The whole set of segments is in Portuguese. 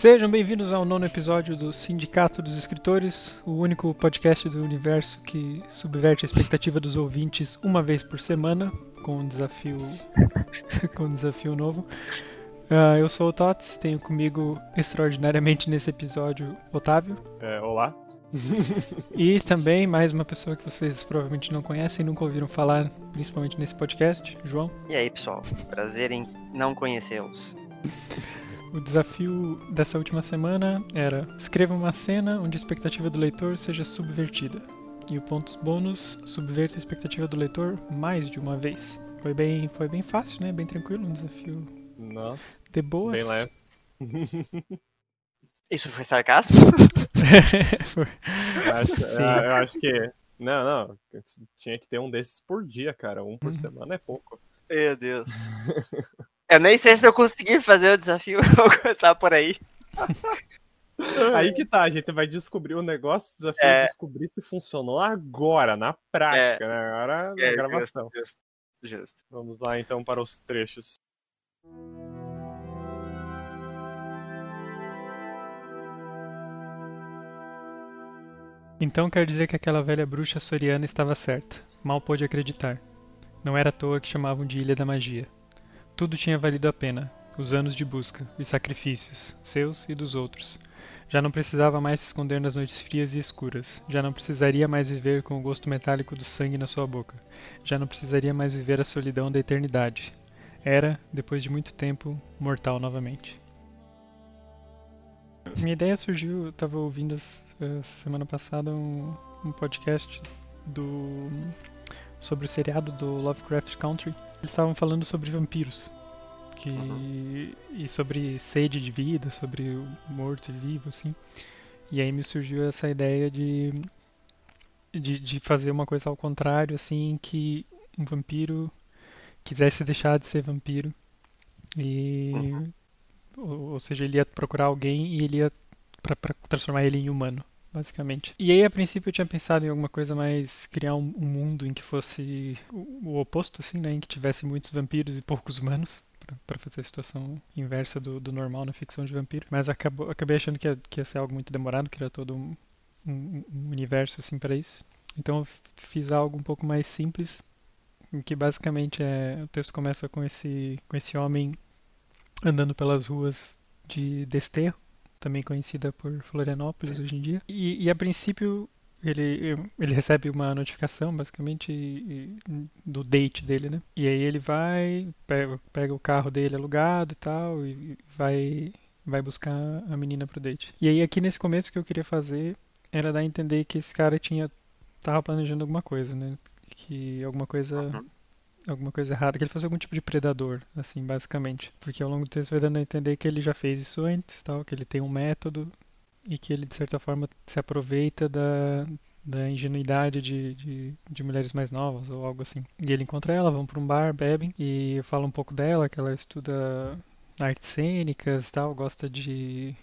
Sejam bem-vindos ao nono episódio do Sindicato dos Escritores, o único podcast do universo que subverte a expectativa dos ouvintes uma vez por semana, com um desafio, com um desafio novo. Uh, eu sou o Tots, tenho comigo extraordinariamente nesse episódio Otávio. É, olá. e também mais uma pessoa que vocês provavelmente não conhecem, nunca ouviram falar, principalmente nesse podcast, João. E aí, pessoal? Prazer em não conhecê-los. O desafio dessa última semana era escreva uma cena onde a expectativa do leitor seja subvertida. E o pontos bônus subverta a expectativa do leitor mais de uma vez. Foi bem, foi bem fácil, né? Bem tranquilo, um desafio. Nossa. De boas. Bem leve. Isso foi sarcasmo? foi. Eu acho, eu acho que. Não, não. Tinha que ter um desses por dia, cara. Um por uhum. semana é pouco. Meu Deus. Eu nem sei se eu consegui fazer o desafio, vou começar por aí. Aí que tá, a gente vai descobrir o negócio, o desafio é descobrir se funcionou agora, na prática, é. né? Agora na é, gravação. Justo, justo. Vamos lá então para os trechos. Então quer dizer que aquela velha bruxa soriana estava certa. Mal pôde acreditar. Não era à toa que chamavam de Ilha da Magia. Tudo tinha valido a pena, os anos de busca e sacrifícios, seus e dos outros. Já não precisava mais se esconder nas noites frias e escuras. Já não precisaria mais viver com o gosto metálico do sangue na sua boca. Já não precisaria mais viver a solidão da eternidade. Era, depois de muito tempo, mortal novamente. Minha ideia surgiu, eu estava ouvindo uh, semana passada um, um podcast do sobre o seriado do Lovecraft Country. Eles estavam falando sobre vampiros. Que, uhum. E sobre sede de vida, sobre o morto e vivo, assim. E aí me surgiu essa ideia de, de, de fazer uma coisa ao contrário, assim, que um vampiro quisesse deixar de ser vampiro. E. Uhum. Ou, ou, seja, ele ia procurar alguém e ele ia para transformar ele em humano basicamente. E aí, a princípio, eu tinha pensado em alguma coisa mais criar um, um mundo em que fosse o, o, oposto, assim, né, em que tivesse muitos vampiros e poucos humanos. Para fazer a situação inversa do, do, normal na ficção de vampiro. Mas acabou, acabei achando que ia, que ia ser algo muito demorado, era todo um, um, um universo assim para isso. Então eu fiz algo um pouco mais simples, em que basicamente é, o texto começa com esse, com esse homem andando pelas ruas de Desterro, também conhecida por Florianópolis hoje em dia. E, e a princípio ele, ele recebe uma notificação, basicamente, do date dele, né? E aí ele vai, pega, pega o carro dele alugado e tal, e vai, vai buscar a menina pro date. E aí aqui nesse começo que eu queria fazer era dar a entender que esse cara tinha tava planejando alguma coisa, né? Que alguma coisa uhum alguma coisa errada, que ele fosse algum tipo de predador, assim, basicamente. Porque ao longo do texto vai dando a entender que ele já fez isso antes, tal, que ele tem um método e que ele, de certa forma, se aproveita da, da ingenuidade de, de, de, mulheres mais novas ou algo assim. E ele encontra ela, vão para um bar, bebem e fala um pouco dela, que ela estuda artes cênicas tal, gosta de,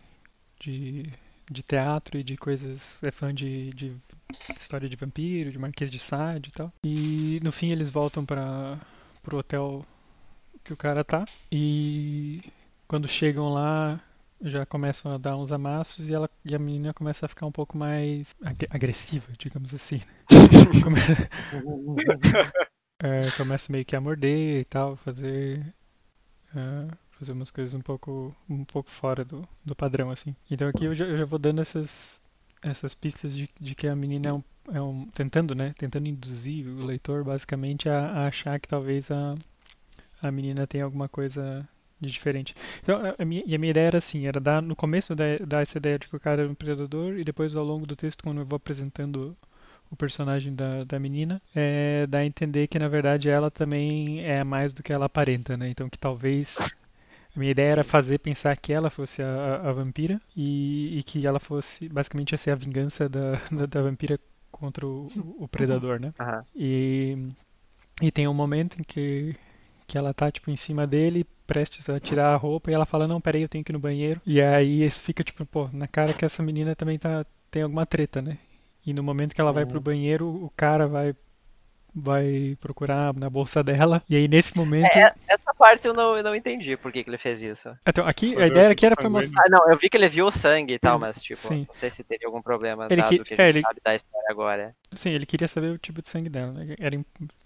de de teatro e de coisas. É fã de, de história de vampiro, de Marquês de Sade e tal. E no fim eles voltam para pro hotel que o cara tá. E quando chegam lá, já começam a dar uns amassos e, ela, e a menina começa a ficar um pouco mais agressiva, digamos assim. é, começa meio que a morder e tal, fazer. Uh, fazer umas coisas um pouco, um pouco fora do, do padrão, assim. Então aqui eu já, eu já vou dando essas, essas pistas de, de que a menina é um, é um, tentando, né, tentando induzir o leitor basicamente a, a, achar que talvez a, a menina tenha alguma coisa de diferente. Então, a, minha, e a minha ideia era assim, era dar no começo dar, dar essa ideia de que o cara era um predador e depois ao longo do texto quando eu vou apresentando o personagem da, da menina, é, dá a entender que na verdade ela também é mais do que ela aparenta, né? Então que talvez a minha ideia Sim. era fazer pensar que ela fosse a, a, vampira e, e, que ela fosse, basicamente, ia ser a vingança da, da, da vampira contra o, o predador, né? Uhum. E, e tem um momento em que, que ela tá, tipo, em cima dele, prestes a tirar a roupa, e ela fala, não, peraí, eu tenho que ir no banheiro. E aí fica, tipo, pô, na cara que essa menina também tá, tem alguma treta, né? E no momento que ela vai pro uhum. banheiro, o cara vai vai procurar na bolsa dela. E aí nesse momento. É, essa parte eu não, eu não entendi por que, que ele fez isso. Então, aqui a ideia aqui era pra mostrar. Ah, não, eu vi que ele viu o sangue e tal, mas tipo, Sim. não sei se teria algum problema ele dado que, que a gente é, sabe ele... da história agora. Sim, ele queria saber o tipo de sangue dela. Né? Era,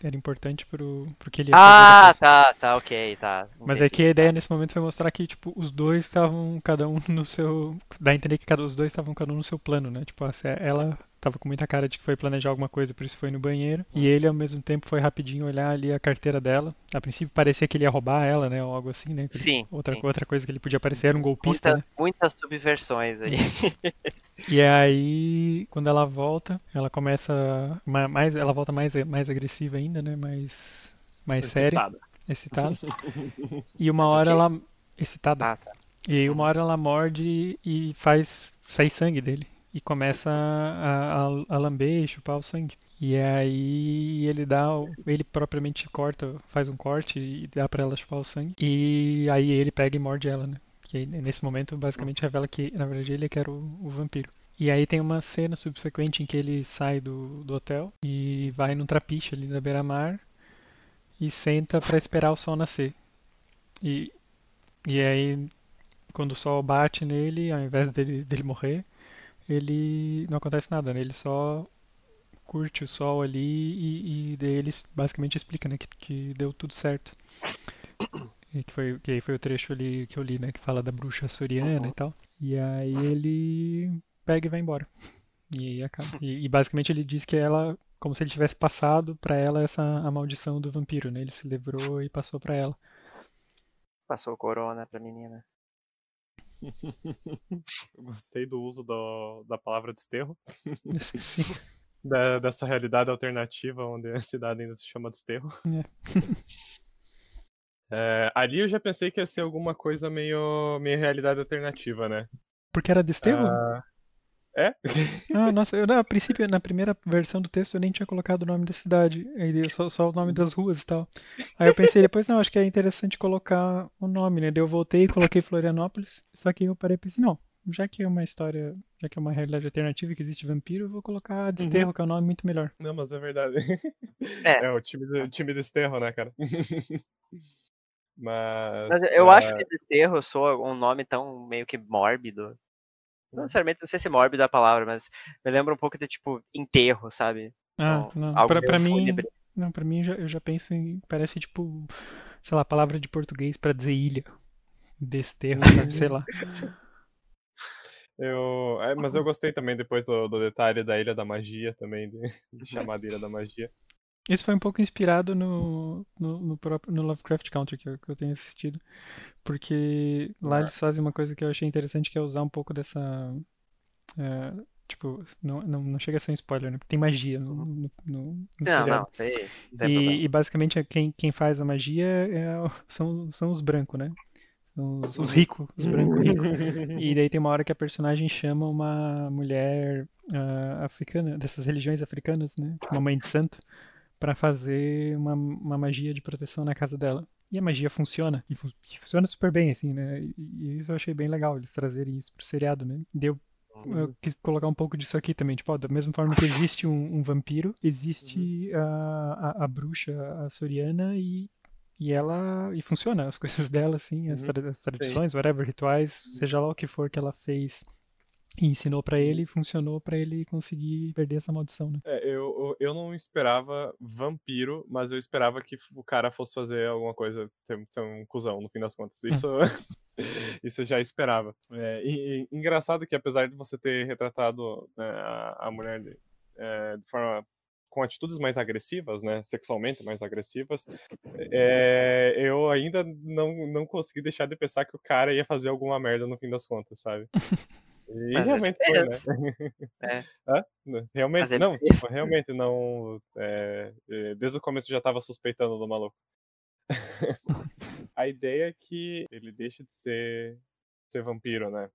era importante pro, pro que ele ia Ah, tá, tá, ok, tá. Entendi, mas aqui a ideia tá. nesse momento foi mostrar que, tipo, os dois estavam cada um no seu. Dá a entender que cada, os dois estavam cada um no seu plano, né? Tipo, ela tava com muita cara de que foi planejar alguma coisa, por isso foi no banheiro. E ele, ao mesmo tempo, foi rapidinho olhar ali a carteira dela. A princípio parecia que ele ia roubar ela, né? Ou algo assim, né? Sim. Outra, sim. outra coisa que ele podia parecer era um golpista. Muitas, né? muitas subversões aí. e aí, quando ela volta, ela começa. Mais, ela volta mais, mais agressiva ainda, né? Mais, mais séria. Excitada. E uma hora ela. Excitada. Ah, tá. E aí uma hora ela morde e faz sair sangue dele e começa a, a, a lamber e chupar o sangue. E aí ele dá, ele propriamente corta, faz um corte e dá para ela chupar o sangue. E aí ele pega e morde ela, né? Que nesse momento basicamente revela que na verdade ele é que era o, o vampiro. E aí tem uma cena subsequente em que ele sai do, do hotel e vai num trapiche ali na beira-mar e senta para esperar o sol nascer. E, e aí quando o sol bate nele, ao invés dele, dele morrer, ele não acontece nada, né? Ele só curte o sol ali e, e daí ele basicamente explica, né, que, que deu tudo certo. E que foi, que foi o trecho ali que eu li, né, que fala da bruxa soriana uhum. e tal. E aí ele pega e vai embora. E acaba. E, e, basicamente ele diz que ela, como se ele tivesse passado para ela essa a maldição do vampiro, né? Ele se livrou e passou para ela. Passou corona pra menina. Gostei do uso do, da palavra desterro. da, dessa realidade alternativa onde a cidade ainda se chama desterro. É. é, ali eu já pensei que ia ser alguma coisa meio, meio realidade alternativa, né? Porque era desterro? Uh, é? Ah, nossa, eu, a princípio, na primeira versão do texto, eu nem tinha colocado o nome da cidade, só, só o nome das ruas e tal. Aí eu pensei depois, não, acho que é interessante colocar o nome, né? Daí eu voltei e coloquei Florianópolis, só que eu parei e pensei, não, já que é uma história, já que é uma realidade alternativa que existe vampiro, eu vou colocar Desterro, uhum. que é um nome muito melhor. Não, mas é verdade. É, é o time do, time Desterro, né, cara? mas, mas eu uh... acho que Desterro soa um nome tão meio que mórbido. Não necessariamente, não sei se é mórbido a palavra, mas me lembra um pouco de tipo enterro, sabe? Ah, então, não. Pra, pra mim, não, pra mim eu já, eu já penso em. Parece tipo, sei lá, palavra de português pra dizer ilha. Desterro, sabe? sei lá. Eu, é, mas eu gostei também depois do, do, detalhe da Ilha da Magia também, de, de chamar de Ilha da Magia. Isso foi um pouco inspirado no, no, no, próprio, no Lovecraft Country que eu, que eu tenho assistido. Porque lá eles fazem uma coisa que eu achei interessante, que é usar um pouco dessa. É, tipo, não, não, não chega a ser um spoiler, né? Porque tem magia no, no, no, no Não, não, sei. E, e, basicamente quem, quem faz a magia é, são, são os brancos, né? Os, os ricos, os brancos ricos. E daí tem uma hora que a personagem chama uma mulher uh, africana, dessas religiões africanas, né? Tipo uma mãe de santo para fazer uma, uma magia de proteção na casa dela. E a magia funciona, e, funciona super bem, assim, né? E isso eu achei bem legal, eles trazerem isso pro seriado, né? Deu eu uhum. quis colocar um pouco disso aqui também. Tipo, ó, da mesma forma que existe um, um vampiro, existe uhum. a, a, a, bruxa, a Soriana, e, e ela. E funciona, as coisas dela, assim, as, uhum. as tradições, Sim. whatever, rituais, seja lá o que for que ela fez e ensinou para ele funcionou para ele conseguir perder essa maldição, né? É, eu, eu não esperava vampiro, mas eu esperava que o cara fosse fazer alguma coisa, ser, ser um cuzão, no fim das contas. Hum. Isso, isso eu já esperava. É, e, e, engraçado que apesar de você ter retratado né, a, a, mulher de, é, de forma com atitudes mais agressivas, né, sexualmente mais agressivas, é, eu ainda não, não consegui deixar de pensar que o cara ia fazer alguma merda no fim das contas, sabe? E Mas realmente é foi, né? É. Realmente, não, tipo, realmente não. É, é, desde o começo eu já estava suspeitando do maluco. a ideia é que ele deixa de ser, ser vampiro, né?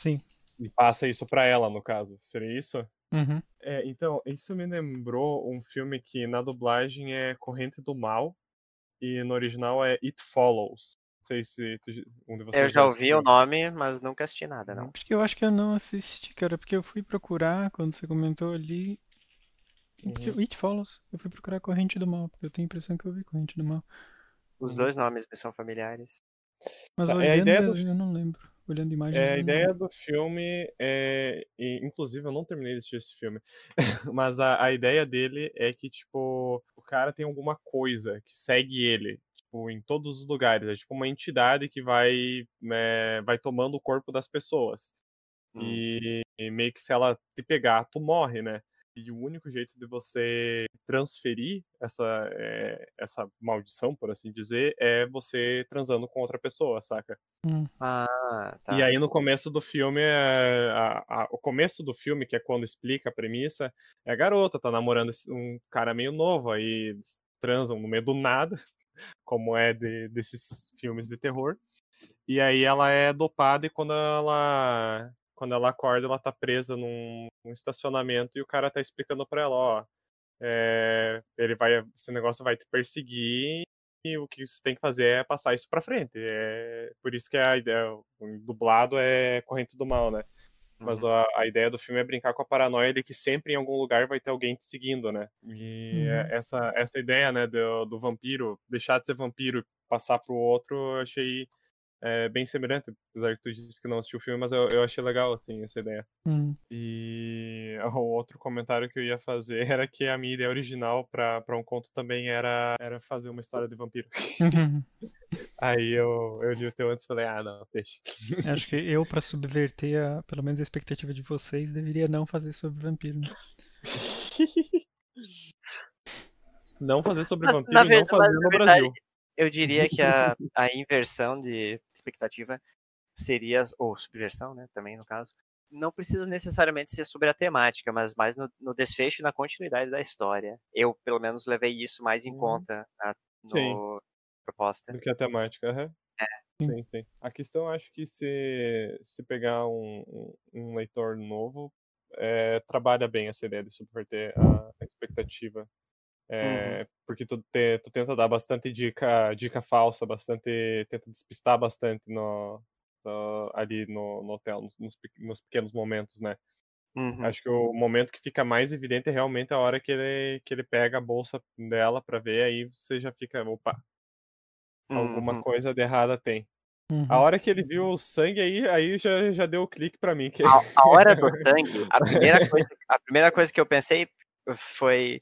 Sim. E passa isso pra ela, no caso. Seria isso? Uhum. É, então, isso me lembrou um filme que na dublagem é Corrente do Mal e no original é It Follows sei se tu, um de vocês. Eu já ouvi o nome, mas nunca assisti nada, não. Porque eu acho que eu não assisti, cara, porque eu fui procurar quando você comentou ali. Porque uhum. It Follows, eu fui procurar Corrente do Mal, porque eu tenho a impressão que eu vi Corrente do Mal. Os Uhum. dois nomes me são familiares. Mas Tá, é a olhando, ideia do- eu não lembro. Olhando imagens. É, a ideia lembro. do filme é. e, inclusive, eu não terminei de assistir esse filme. Mas a, a ideia dele é que, tipo, o cara tem alguma coisa que segue ele. Tipo, em todos os lugares. É tipo uma entidade que vai, né, vai tomando o corpo das pessoas. Hum. E, e meio que se ela te pegar, tu morre, né? E o único jeito de você transferir essa, é, essa maldição, por assim dizer, é você transando com outra pessoa, saca? Hum. Ah, tá. E aí no começo do filme, é, a- a- o começo do filme, que é quando explica a premissa, é a garota, tá namorando um cara meio novo, aí transam no meio do nada, como é de- desses filmes de terror. E aí ela é dopada e quando ela quando ela acorda, ela tá presa num, num estacionamento e o cara tá explicando pra ela, ó, é, ele vai, esse negócio vai te perseguir e o que você tem que fazer é passar isso pra frente. É por isso que a ideia, o dublado é corrente do mal, né? Mas Uhum. a, a ideia do filme é brincar com a paranoia de que sempre em algum lugar vai ter alguém te seguindo, né? E Uhum. é- essa, essa ideia, né, do, do vampiro, deixar de ser vampiro e passar pro outro, eu achei é, bem semelhante, apesar que tu disse que não assistiu o filme, mas eu, eu achei legal, assim, essa ideia. Hum. E o outro comentário que eu ia fazer era que a minha ideia original pra pra um conto também era, era fazer uma história de vampiro. Aí eu, eu li o teu antes e falei, ah, não, deixa. Acho que eu, pra subverter a, pelo menos a expectativa de vocês, deveria não fazer sobre vampiro. né? Não fazer sobre Mas, vampiro na e não verdade- fazer no verdade, Brasil. Eu diria que a, a inversão de expectativa seria, ou subversão, né, também no caso, não precisa necessariamente ser sobre a temática, mas mais no, no desfecho e na continuidade da história. Eu, pelo menos, levei isso mais em Uhum. conta na no proposta. Do que a temática, aham. Sim. Sim, sim. A questão, acho que se, se pegar um, um, um leitor novo, é, trabalha bem essa ideia de subverter a, a expectativa. É, Porque tu, te- tu tenta dar bastante dica, dica falsa, bastante. Tenta despistar bastante no, no- ali no, no hotel, nos- nos, pe- nos pequenos momentos, né? Uhum. Acho que o momento que fica mais evidente é realmente a hora que ele, que ele pega a bolsa dela pra ver, aí você já fica, opa, alguma Uhum. coisa de errada tem. Uhum. A hora que ele viu o sangue aí, aí já, já deu o clique pra mim. Que... A, a hora do sangue, a primeira coisa, a primeira coisa que eu pensei foi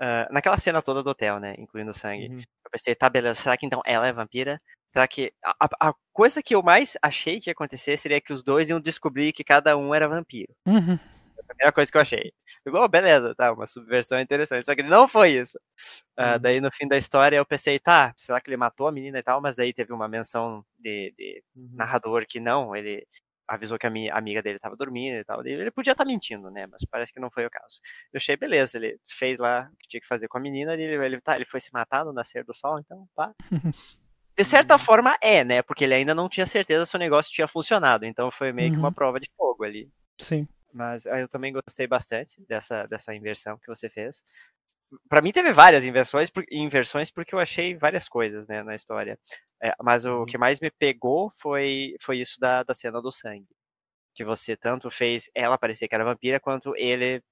ah, naquela cena toda do hotel, né, incluindo o sangue. Uhum. Eu pensei, tá, beleza, será que então ela é vampira? Será que. A, a- coisa que eu mais achei que ia acontecer seria que os dois iam descobrir que cada um era vampiro. Uhum. A primeira coisa que eu achei. Igual, beleza, tá, uma subversão interessante. Só que não foi isso. Ah, Uhum. Daí no fim da história eu pensei, tá, será que ele matou a menina e tal? Mas daí teve uma menção de, de Uhum. narrador que não, ele avisou que a minha amiga dele estava dormindo e tal. Ele podia estar mentindo, né? Mas parece que não foi o caso. Eu achei, beleza, ele fez lá o que tinha que fazer com a menina, ele, ele, tá, ele foi se matar no nascer do sol, então pá. De certa Uhum. forma é, né? Porque ele ainda não tinha certeza se o negócio tinha funcionado. Então foi meio que uma Uhum. prova de fogo ali. Sim. Mas ah, eu também gostei bastante dessa, dessa inversão que você fez. Pra mim teve várias inversões, inversões porque eu achei várias coisas né, na história. É, mas o Uhum. que mais me pegou foi, foi isso da, da cena do sangue. Que você tanto fez ela parecer que era vampira, quanto ele,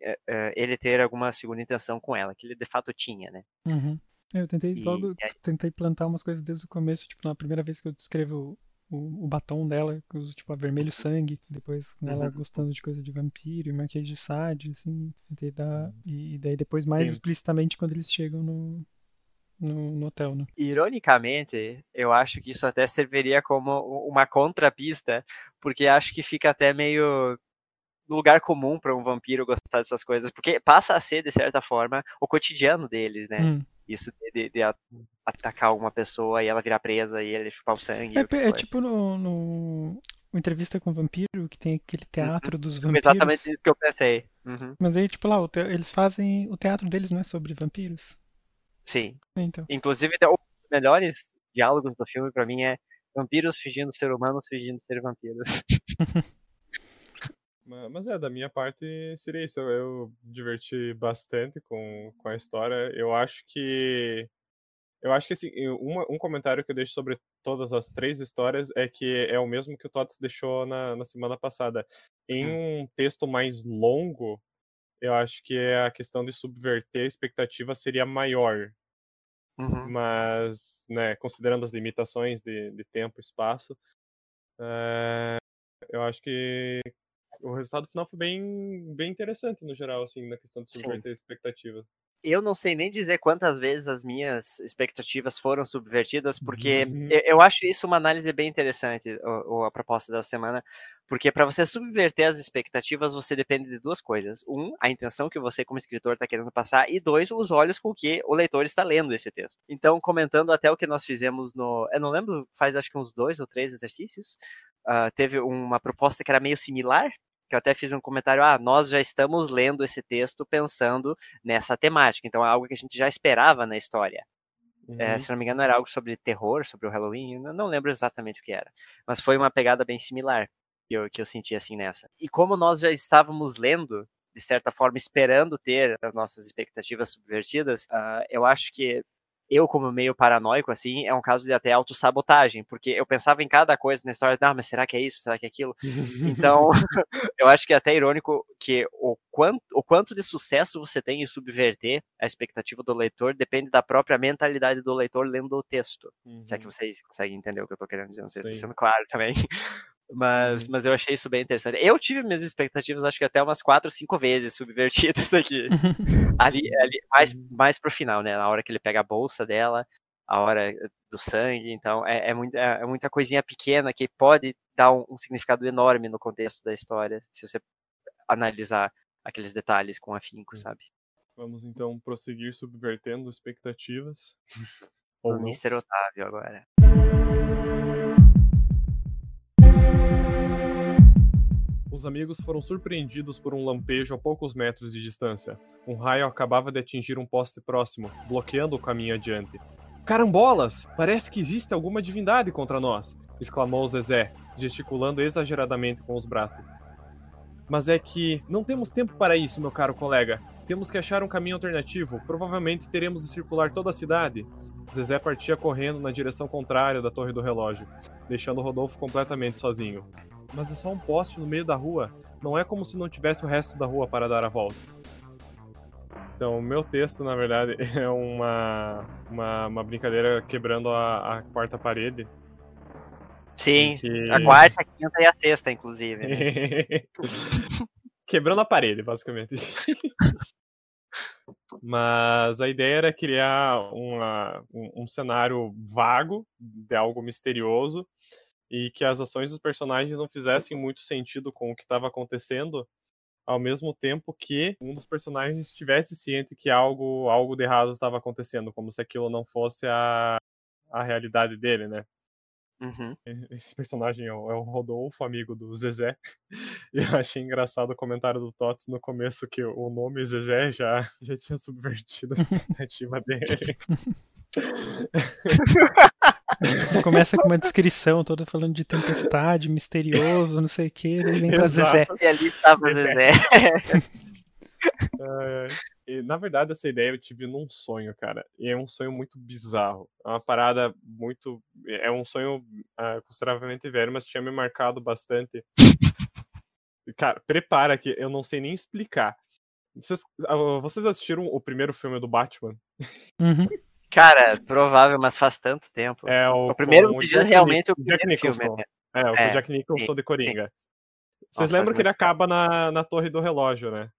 é, é, ele ter alguma segunda intenção com ela, que ele de fato tinha, né? Uhum. Eu tentei E- logo, tentei plantar umas coisas desde o começo, tipo, na primeira vez que eu descrevo o, batom dela, que uso, tipo, a vermelho sangue, depois ela Uhum. gostando de coisa de vampiro e marquês de Sade, assim, tentei dar, Uhum. e, e daí depois mais Sim. explicitamente quando eles chegam no, no, no hotel, né? Ironicamente, eu acho que isso até serviria como uma contrapista, porque acho que fica até meio lugar comum para um vampiro gostar dessas coisas, porque passa a ser, de certa forma, o cotidiano deles, né? Hum. Isso de, de- de atacar uma pessoa e ela virar presa e ele chupar o sangue. É, o é tipo no, no Entrevista com o Vampiro, que tem aquele teatro dos Foi vampiros. exatamente isso que eu pensei. Uhum. Mas aí, tipo, lá, o te- eles fazem. O teatro deles não é sobre vampiros. Sim. Então. Inclusive, um dos melhores diálogos do filme pra mim é vampiros fingindo ser humanos, fingindo ser vampiros. Ma- Mas é, da minha parte seria isso. Eu, eu diverti bastante com, com a história. Eu acho que. Eu acho que assim, uma- um comentário que eu deixo sobre todas as três histórias é que é o mesmo que o Tots deixou na, na semana passada. Em um texto mais longo, eu acho que a questão de subverter a expectativa seria maior. Uhum. mas, né, considerando as limitações de, de tempo e espaço, é, eu acho que o resultado final foi bem, bem interessante no geral, assim, na questão de Sim. subverter expectativas. eu não sei nem dizer quantas vezes as minhas expectativas foram subvertidas, porque Uhum. eu, eu acho isso uma análise bem interessante, o, o- a proposta da semana, porque para você subverter as expectativas, você depende de duas coisas. Um, a intenção que você, como escritor, está querendo passar, e dois, os olhos com que o leitor está lendo esse texto. Então, comentando até o que nós fizemos no. Eu não lembro, faz acho que uns dois ou três exercícios, ah, teve uma proposta que era meio similar. Que eu até fiz um comentário, ah, nós já estamos lendo esse texto pensando nessa temática. Então é algo que a gente já esperava na história. É, Uhum. se não me engano, era algo sobre terror, sobre o Halloween. Eu não lembro exatamente o que era. Mas foi uma pegada bem similar que eu, que eu senti assim nessa. E como nós já estávamos lendo, de certa forma, esperando ter as nossas expectativas subvertidas, ah, eu acho que eu, como meio paranoico, assim, é um caso de até autossabotagem, porque eu pensava em cada coisa na história, ah, mas será que é isso? Será que é aquilo? Então, eu acho que é até irônico que o quanto, o quanto de sucesso você tem em subverter a expectativa do leitor depende da própria mentalidade do leitor lendo o texto. É que Uhum. vocês conseguem entender o que eu tô querendo dizer, não sei se Sim. sendo claro também. Mas, Uhum. mas eu achei isso bem interessante. Eu tive minhas expectativas, acho que até umas quatro, cinco vezes subvertidas aqui. Ali, ali mais, Uhum. mais pro final, né? Na hora que ele pega a bolsa dela, a hora do sangue. Então, é, é, muita, é muita coisinha pequena que pode dar um, um significado enorme no contexto da história, se você analisar aqueles detalhes com afinco, Sim. sabe? Vamos então prosseguir subvertendo expectativas. O Ou. Mr. Otávio agora. Os amigos foram surpreendidos por um lampejo a poucos metros de distância. Um raio acabava de atingir um poste próximo, bloqueando o caminho adiante. Carambolas! Parece que existe alguma divindade contra nós! exclamou Zezé, gesticulando exageradamente com os braços. Mas é que não temos tempo para isso, meu caro colega. Temos que achar um caminho alternativo. Provavelmente teremos de circular toda a cidade. Zezé partia correndo na direção contrária da torre do relógio, deixando Rodolfo completamente sozinho. Mas é só um poste no meio da rua. Não é como se não tivesse o resto da rua para dar a volta. Então, o meu texto, na verdade, é uma, uma, uma brincadeira quebrando a, a quarta parede. Sim, que- a quarta, a quinta e a sexta, inclusive. né? Quebrando a parede, basicamente. Mas a ideia era criar uma, um, um cenário vago de algo misterioso e que as ações dos personagens não fizessem muito sentido com o que estava acontecendo, ao mesmo tempo que um dos personagens estivesse ciente que algo, algo de errado estava acontecendo, como se aquilo não fosse a, a realidade dele, né? Uhum. Esse personagem é o, é o Rodolfo, amigo do Zezé. E eu achei engraçado o comentário do Tots no começo que o nome Zezé já, já tinha subvertido a expectativa dele. Começa com uma descrição toda falando de tempestade, misterioso, não sei o que, daí vem pra. Zezé. E ali estava o Zezé. Zezé. É, e, na verdade, essa ideia eu tive num sonho, cara. E é um sonho muito bizarro. É uma parada muito. É um sonho ah, consideravelmente velho, mas tinha me marcado bastante. Cara, prepara que eu não sei nem explicar. Vocês, ah, vocês assistiram o primeiro filme do Batman? Uhum. Cara, provável, mas faz tanto tempo. É o, o primeiro se diz Jack realmente o Nich- Jack primeiro filme. Nicholson. né? É, o É, Jack Nicholson sim, de Coringa. Vocês Nossa, lembram que ele acaba na, na torre do relógio, né?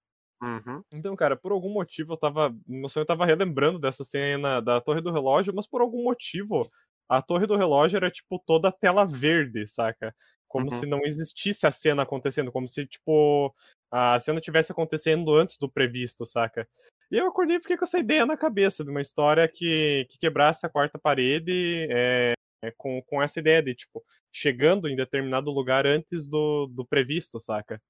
Uhum. Então, cara, por algum motivo eu tava. Meu sonho eu tava relembrando dessa cena da Torre do Relógio, mas por algum motivo a Torre do Relógio era, tipo, toda tela verde, saca? Como Uhum. se não existisse a cena acontecendo, como se, tipo, a cena tivesse acontecendo antes do previsto, saca? E eu acordei e fiquei com essa ideia na cabeça de uma história que, que quebrasse a quarta parede é, é, com, com essa ideia de, tipo, chegando em determinado lugar antes do, do previsto, saca?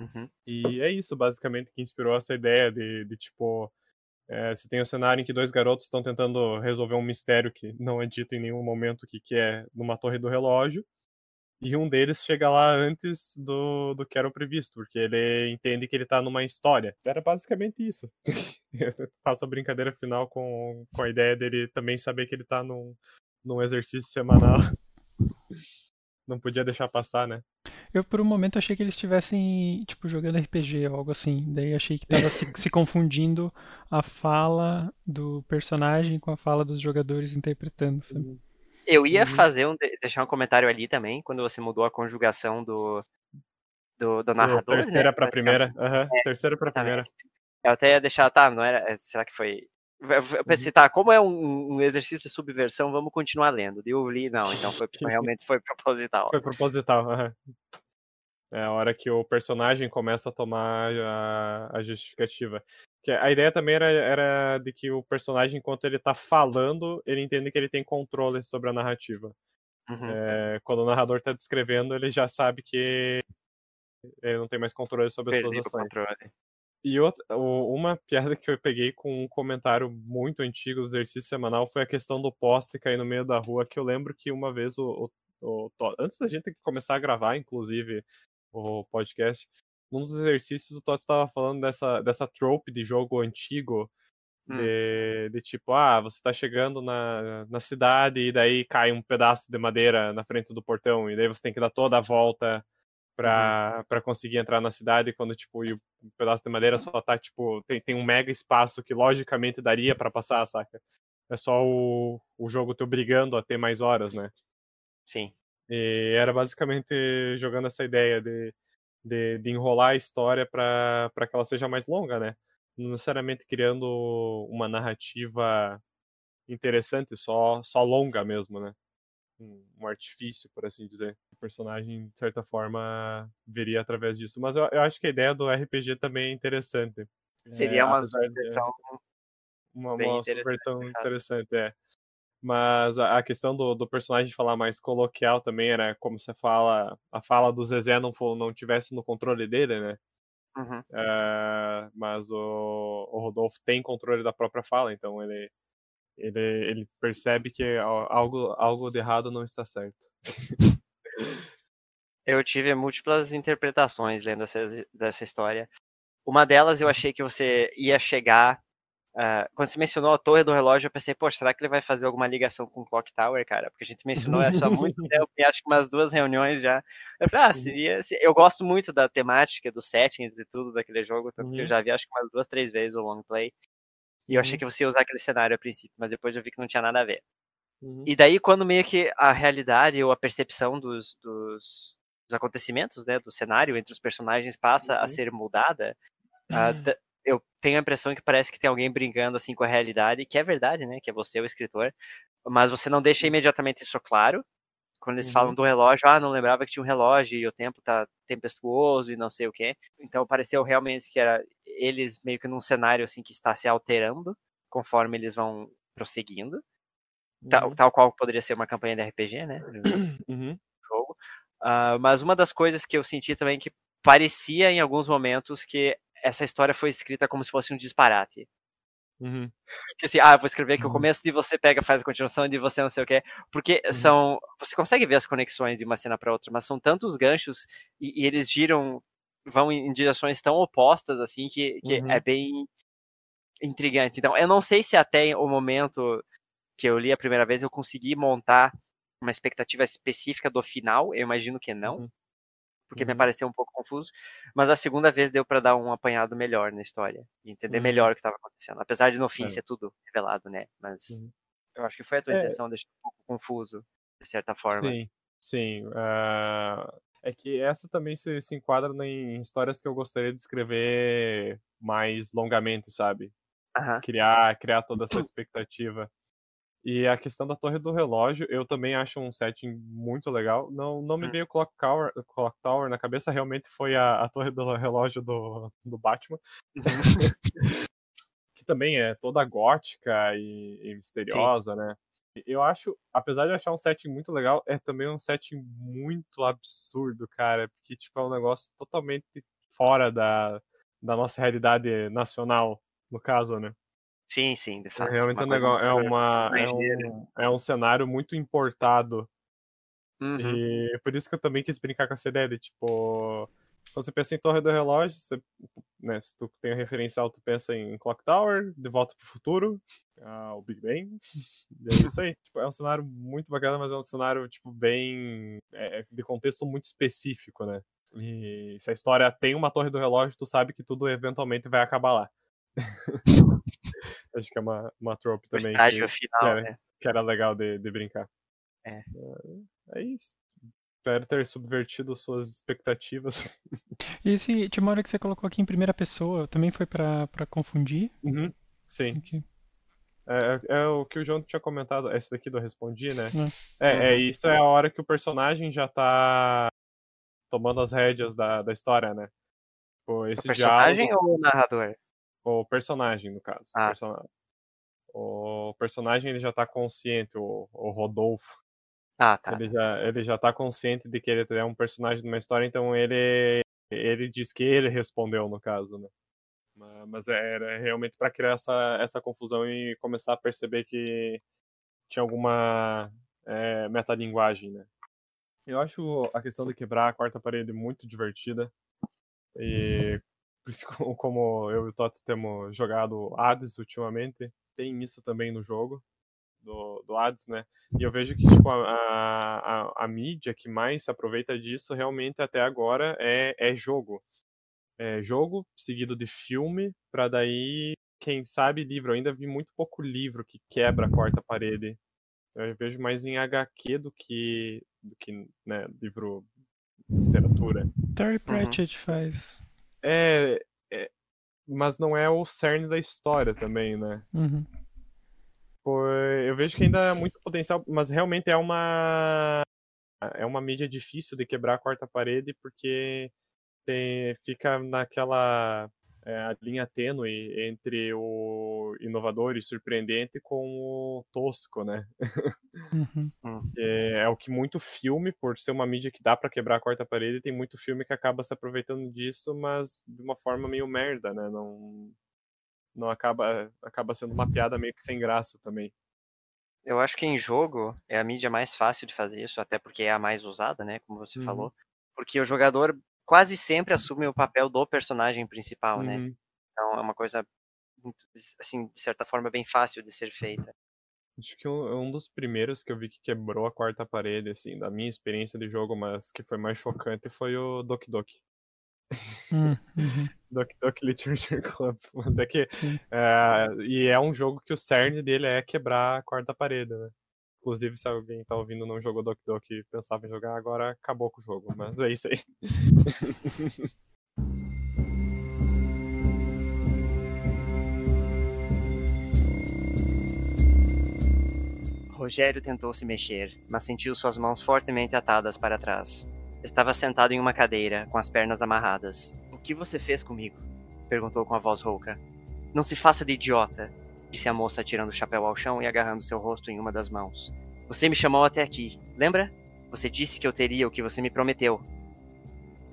Uhum. E é isso, basicamente, que inspirou essa ideia de, de tipo. É, você tem um cenário em que dois garotos estão tentando resolver um mistério que não é dito em nenhum momento que, que é numa torre do relógio. E um deles chega lá antes do, do que era o previsto, porque ele entende que ele tá numa história. Era basicamente isso. Eu faço a brincadeira final com, com a ideia dele também saber que ele tá num, num exercício semanal. Não podia deixar passar, né? Eu por um momento achei que eles estivessem, tipo, jogando RPG ou algo assim. Daí achei que tava se, se confundindo a fala do personagem com a fala dos jogadores interpretando, sabe? Eu ia Uhum. fazer um, deixar um comentário ali também, quando você mudou a conjugação do, do, do narrador. Do terceira né? pra primeira. Aham, terceira pra primeira. Eu até ia deixar, tá, não era. Será que foi. Eu pensei, tá, como é um, um exercício de subversão, vamos continuar lendo. Daí eu li, não, então foi, realmente foi proposital. Foi proposital. aham. É a hora que o personagem começa a tomar a, a justificativa. Que a ideia também era, era de que o personagem, enquanto ele tá falando, ele entende que ele tem controle sobre a narrativa. Uhum. É, quando o narrador tá descrevendo, ele já sabe que ele não tem mais controle sobre as suas ações. controle. E outra, uma piada que eu peguei com um comentário muito antigo do exercício semanal foi a questão do poste cair no meio da rua, que eu lembro que uma vez o, o, o antes da gente começar a gravar, inclusive, o podcast, num dos exercícios o Todd estava falando dessa, dessa trope de jogo antigo, Hum. de, de tipo, ah, você tá chegando na, na cidade e daí cai um pedaço de madeira na frente do portão, e daí você tem que dar toda a volta pra, pra conseguir entrar na cidade, quando, tipo, e o pedaço de madeira só tá, tipo, tem, tem um mega espaço que logicamente daria pra passar, saca? É só o, o jogo te obrigando a ter mais horas, né? Sim. E era basicamente jogando essa ideia de, de, de enrolar a história pra que ela seja mais longa, né? Não necessariamente criando uma narrativa interessante, só, só longa mesmo, né? Um, artifício, por assim dizer. O personagem, de certa forma, viria através disso. Mas eu, eu acho que a ideia do RPG também é interessante. Seria É, uma de- subversão uma, uma caso. interessante, é. Mas a, a questão do, do personagem falar mais coloquial também era como você fala, a fala do Zezé não, for, não tivesse no controle dele, né? Uhum. É, mas o, o Rodolfo tem controle da própria fala, então ele, ele, ele percebe que al- algo, algo de errado não está certo. Eu tive múltiplas interpretações lendo essa, dessa história. Uma delas eu achei que você ia chegar. Ah, quando você mencionou a torre do relógio, eu pensei, pô, será que ele vai fazer alguma ligação com o Clock Tower, cara? Porque a gente mencionou isso há muito tempo, e acho que umas duas reuniões já. Eu falei, ah, seria. se- Eu gosto muito da temática, dos settings e tudo daquele jogo, tanto que eu Uhum. já vi acho que umas duas, três vezes o long play. E eu achei Uhum. que você ia usar aquele cenário a princípio, mas depois eu vi que não tinha nada a ver. Uhum. E daí, quando meio que a realidade ou a percepção dos, dos, dos acontecimentos, né, do cenário entre os personagens passa a Uhum. ser mudada, ah, da- eu tenho a impressão que parece que tem alguém brincando assim com a realidade, que é verdade, né, que é você o escritor, mas você não deixa imediatamente isso claro. Quando eles Uhum. falam do relógio, ah, não lembrava que tinha um relógio e o tempo tá tempestuoso e não sei o quê. Então pareceu realmente que era eles meio que num cenário assim que está se alterando conforme eles vão prosseguindo tal, Uhum. tal qual poderia ser uma campanha de RPG, né? Uhum. jogo. Ah, mas uma das coisas que eu senti também que parecia em alguns momentos que essa história foi escrita como se fosse um disparate. Uhum. Que assim, ah, vou escrever que o Uhum. começo de você pega, faz a continuação e de você não sei o quê. Porque Uhum. são. Você consegue ver as conexões de uma cena para outra, mas são tantos ganchos e, e eles giram, vão em, em direções tão opostas assim que, que Uhum. é bem intrigante. Então, eu não sei se até o momento que eu li a primeira vez eu consegui montar uma expectativa específica do final. Eu imagino que não, Uhum. porque me Uhum. pareceu um pouco confuso. Mas a segunda vez deu para dar um apanhado melhor na história e entender Uhum. melhor o que estava acontecendo. Apesar de no fim É. ser tudo revelado, né? Mas Uhum. eu acho que foi a tua É. intenção deixar um pouco confuso, de certa forma. Sim, sim. ah, é que essa também se, se enquadra em histórias que eu gostaria de escrever mais longamente, sabe? Criar, criar toda essa expectativa. E a questão da Torre do Relógio, eu também acho um setting muito legal. Não, não me Hum. veio Clock Tower, Clock Tower na cabeça, realmente foi a, a Torre do Relógio do, do Batman. que também é toda gótica e, e misteriosa, né? Eu acho, apesar de achar um setting muito legal, é também um setting muito absurdo, cara, porque tipo é um negócio totalmente fora da, da nossa realidade nacional, no caso, né? Sim, sim, de fato. Realmente é um, coisa negócio, é, muito uma, é, um, é um cenário muito importado Uhum. e por isso que eu também quis brincar com essa ideia de, tipo, Quando você pensa em Torre do Relógio, você, né, se tu tem a referencial, tu pensa em Clock Tower, De Volta pro Futuro, ah, o Big Bang. E é isso aí. Tipo, é um cenário muito bacana, mas é um cenário, tipo, bem... É, de contexto muito específico, né? E se a história tem uma Torre do Relógio, tu sabe que tudo eventualmente vai acabar lá. Acho que é uma, uma trope também. Estágio que, final, que era, né? que era legal de, de brincar. É. é. É isso espero ter subvertido suas expectativas. E esse Timóteo que você colocou aqui em primeira pessoa também foi para confundir? Uhum, sim. Okay. É, é, é, o que o João tinha comentado, esse daqui do Respondi, né? É, é, é, isso é a hora que o personagem já tá tomando as rédeas da, da história, né? Pô, esse o personagem diálogo, ou o narrador? O personagem, no caso. Ah. O, personagem. o personagem ele já tá consciente, o, o Rodolfo. Ah, tá. Ele já, ele já tá consciente de que ele é um personagem de uma história, então ele, ele diz que ele respondeu, no caso, né? Mas era realmente para criar essa, essa confusão e começar a perceber que tinha alguma é, metalinguagem, né? Eu acho a questão de quebrar a quarta parede muito divertida. E como eu e o Tots temos jogado Hades ultimamente, tem isso também no jogo do, do Ads, né? E eu vejo que tipo, a, a, a, mídia que mais se aproveita disso realmente até agora é, é jogo. É jogo seguido de filme, para daí, quem sabe, livro. Eu ainda vi muito pouco livro que quebra a quarta parede. Eu vejo mais em HQ do que, do que né, livro literatura. Terry uhum. Pratchett uhum. faz. É, é, mas não é o cerne da história também, né? Uhum eu vejo que ainda há muito potencial, mas realmente é uma é uma mídia difícil de quebrar a quarta parede porque tem, fica naquela é, linha tênue entre o inovador e surpreendente com o tosco, né? Uhum. é, é, o que muito filme, por ser uma mídia que dá para quebrar a quarta parede, tem muito filme que acaba se aproveitando disso, mas de uma forma meio merda, né? Não não acaba, acaba sendo uma piada meio que sem graça também. Eu acho que em jogo é a mídia mais fácil de fazer isso, até porque é a mais usada, né, como você uhum. falou. Porque o jogador quase sempre assume o papel do personagem principal, né? uhum. né? Então é uma coisa, assim, de certa forma, bem fácil de ser feita. Acho que um, um dos primeiros que eu vi que quebrou a quarta parede, assim, da minha experiência de jogo, mas que foi mais chocante, foi o Doki Doki. Hum, uhum. Doc Doc Literature Club. Mas é que. É, e é um jogo que o cerne dele é quebrar a quarta parede, né? Inclusive, se alguém tá ouvindo não jogou Doc Doc e pensava em jogar, agora acabou com o jogo. Mas é isso aí. Rogério tentou se mexer, mas sentiu suas mãos fortemente atadas para trás. Estava sentado em uma cadeira, com as pernas amarradas. O que você fez comigo? perguntou com a voz rouca. Não se faça de idiota, disse a moça tirando o chapéu ao chão e agarrando seu rosto em uma das mãos. Você me chamou até aqui, lembra? Você disse que eu teria o que você me prometeu.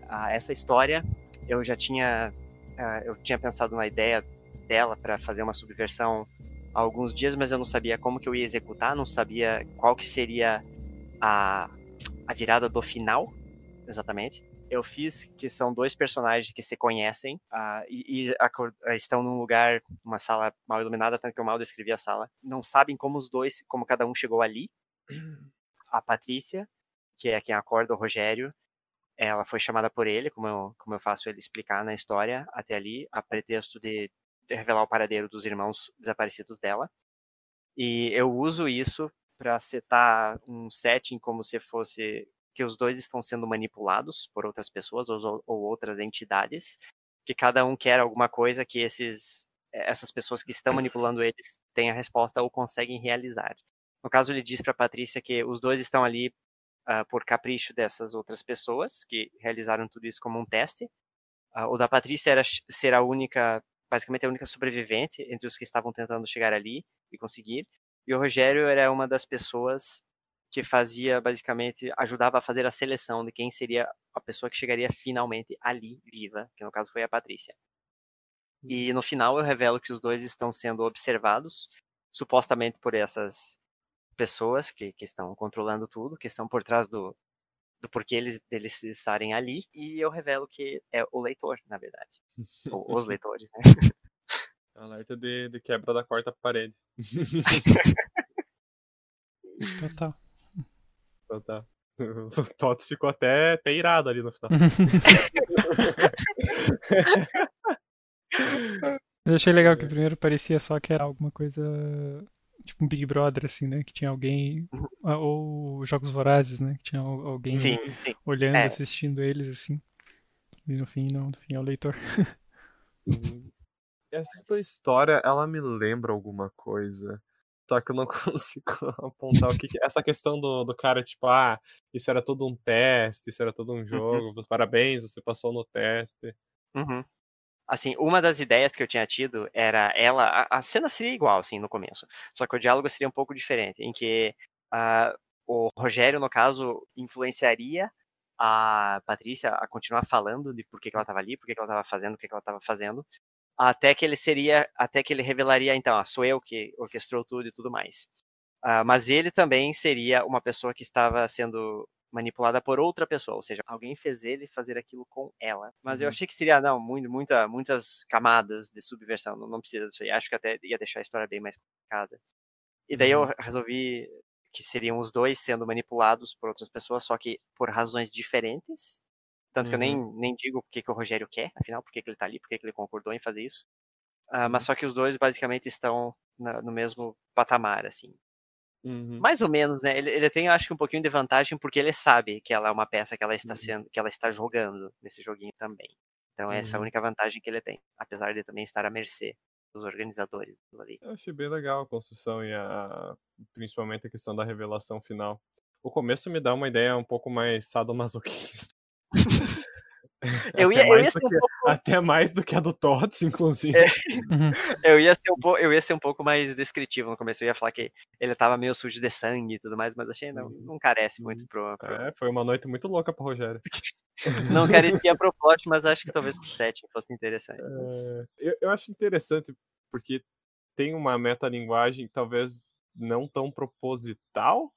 Ah, essa história eu já tinha ah, eu tinha pensado na ideia dela para fazer uma subversão há alguns dias, mas eu não sabia como que eu ia executar, não sabia qual que seria a, a virada do final exatamente. Eu fiz que são dois personagens que se conhecem uh, e, e a, estão num lugar, uma sala mal iluminada, tanto que eu mal descrevi a sala. Não sabem como os dois, como cada um chegou ali. A Patrícia, que é quem acorda o Rogério, ela foi chamada por ele, como eu, como eu faço ele explicar na história até ali, a pretexto de, de revelar o paradeiro dos irmãos desaparecidos dela. E eu uso isso para setar um setting como se fosse que os dois estão sendo manipulados por outras pessoas ou, ou outras entidades, que cada um quer alguma coisa que esses essas pessoas que estão manipulando eles têm a resposta ou conseguem realizar. No caso, ele diz para Patrícia que os dois estão ali uh, por capricho dessas outras pessoas que realizaram tudo isso como um teste. Uh, o da Patrícia era ser a única, basicamente a única sobrevivente entre os que estavam tentando chegar ali e conseguir. E o Rogério era uma das pessoas que fazia basicamente ajudava a fazer a seleção de quem seria a pessoa que chegaria finalmente ali viva, que no caso foi a Patrícia. E no final eu revelo que os dois estão sendo observados, supostamente por essas pessoas que, que estão controlando tudo, que estão por trás do, do porquê eles, deles estarem ali, e eu revelo que é o leitor, na verdade. Ou os leitores, né? Alerta de, de quebra da quarta parede. Total. Então tá. O Tots ficou até, até irado ali no final. Eu achei legal que primeiro parecia só que era alguma coisa. Tipo um Big Brother, assim, né? Que tinha alguém. ah, Ou Jogos Vorazes, né? Que tinha al- alguém Sim, sim. olhando, É. assistindo eles, assim. E no fim, não, no fim é o leitor. Uhum. Essa tua história, ela me lembra alguma coisa. Só que eu não consigo apontar o que, que- Essa questão do, do cara, tipo, ah, isso era todo um teste, isso era todo um jogo. Parabéns, você passou no teste. Uhum. Assim, uma das ideias que eu tinha tido era ela. A, a cena seria igual, assim, no começo. Só que o diálogo seria um pouco diferente, em que ah, o Rogério, no caso, influenciaria a Patrícia a continuar falando de por que, que ela estava ali, por que, que ela estava fazendo, o que, que ela estava fazendo, até que ele seria, até que ele revelaria, então, ah, sou eu que orquestrou tudo e tudo mais. Ah, mas ele também seria uma pessoa que estava sendo manipulada por outra pessoa, ou seja, alguém fez ele fazer aquilo com ela. Mas eu Uhum. achei que seria, não, muito, muita, muitas camadas de subversão, não, não precisa disso aí. Acho que até ia deixar a história bem mais complicada. E daí Uhum. eu resolvi que seriam os dois sendo manipulados por outras pessoas, só que por razões diferentes. Tanto que eu nem, nem digo o que, que o Rogério quer, afinal, por que, que ele tá ali, por que, que ele concordou em fazer isso. Ah, mas só que os dois basicamente estão na- no mesmo patamar, assim. Uhum. Mais ou menos, né? Ele, ele tem, acho que, um pouquinho de vantagem porque ele sabe que ela é uma peça que ela está Uhum. sendo, que ela está jogando nesse joguinho também. Então essa é a Uhum. única vantagem que ele tem, apesar de também estar à mercê dos organizadores ali. Eu achei bem legal a construção e a, principalmente a questão da revelação final. O começo me dá uma ideia um pouco mais sadomasoquista. Eu Até ia, eu mais ia do ser um que- pouco, Até mais do que a do Tots, inclusive. É. Uhum. eu ia ser um pouco, eu ia ser um pouco mais descritivo no começo. Eu ia falar que ele tava meio sujo de sangue e tudo mais, mas achei não, Uhum. não carece muito pro, pro- É, foi uma noite muito louca pro Rogério. não carecia pro plot, mas acho que talvez pro setting fosse interessante. mas- É, eu, eu acho interessante porque tem uma metalinguagem talvez não tão proposital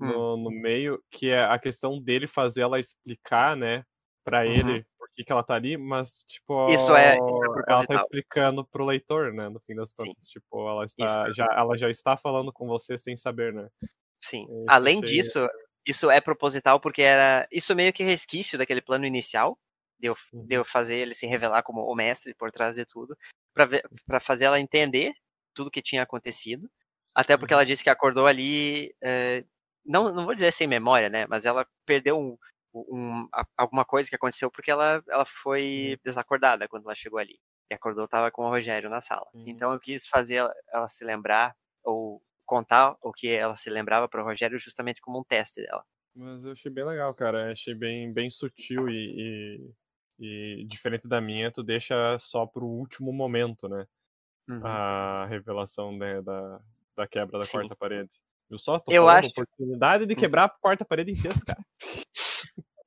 Hum. no, no meio, que é a questão dele fazer ela explicar, né, pra Uhum. ele por que, que ela tá ali, mas, tipo, Isso é- isso é ela tá explicando pro leitor, né, no fim das Sim. contas. Tipo, ela, está, Isso. já, ela já está falando com você sem saber, né. Sim. Isso Além disso, isso é proposital porque era. Isso meio que resquício daquele plano inicial, de eu, Uhum. de eu fazer ele se revelar como o mestre por trás de tudo, para fazer ela entender tudo que tinha acontecido. Até porque Uhum. ela disse que acordou ali. eh, não, não vou dizer sem memória, né? Mas ela perdeu um, um- alguma coisa que aconteceu porque ela, ela foi Uhum. desacordada quando ela chegou ali. E acordou, tava com o Rogério na sala. Uhum. Então eu quis fazer ela, ela se lembrar, ou contar o que ela se lembrava para o Rogério justamente como um teste dela. Mas eu achei bem legal, cara. Achei bem, bem sutil e, e, e diferente da minha, tu deixa só pro último momento, né? Uhum. A revelação né, da, da quebra da Sim. quarta parede. Eu só tô Eu falando acho- oportunidade de quebrar a quarta parede em texto, cara.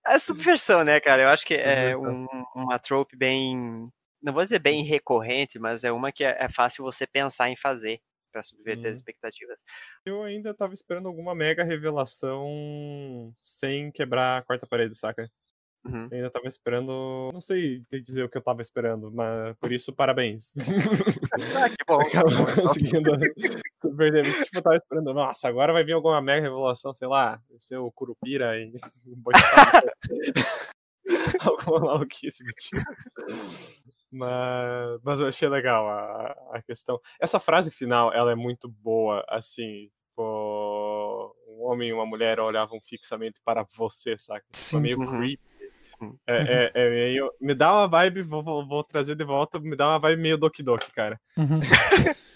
É subversão, né, cara? Eu acho que é um- uma trope bem. Não vou dizer bem recorrente, mas é uma que é, é fácil você pensar em fazer para subverter Uhum. as expectativas. Eu ainda tava esperando alguma mega revelação sem quebrar a quarta parede, saca? Uhum. Eu ainda tava esperando. Não sei dizer o que eu tava esperando, mas por isso, parabéns. Ah, que bom. Acabou. Então, conseguindo. Tipo, eu tava esperando, nossa, agora vai vir alguma mega revelação, sei lá, o Curupira e Boitatá. alguma maluquice do tipo. Mas, mas eu achei legal a, a questão. Essa frase final, ela é muito boa, assim, tipo, um homem e uma mulher olhavam fixamente para você, saca? Tipo, é Sim. meio Uhum. creepy. Uhum. É, é, é meio. Me dá uma vibe, vou, vou, vou trazer de volta, me dá uma vibe meio Doki Doki, cara. Uhum.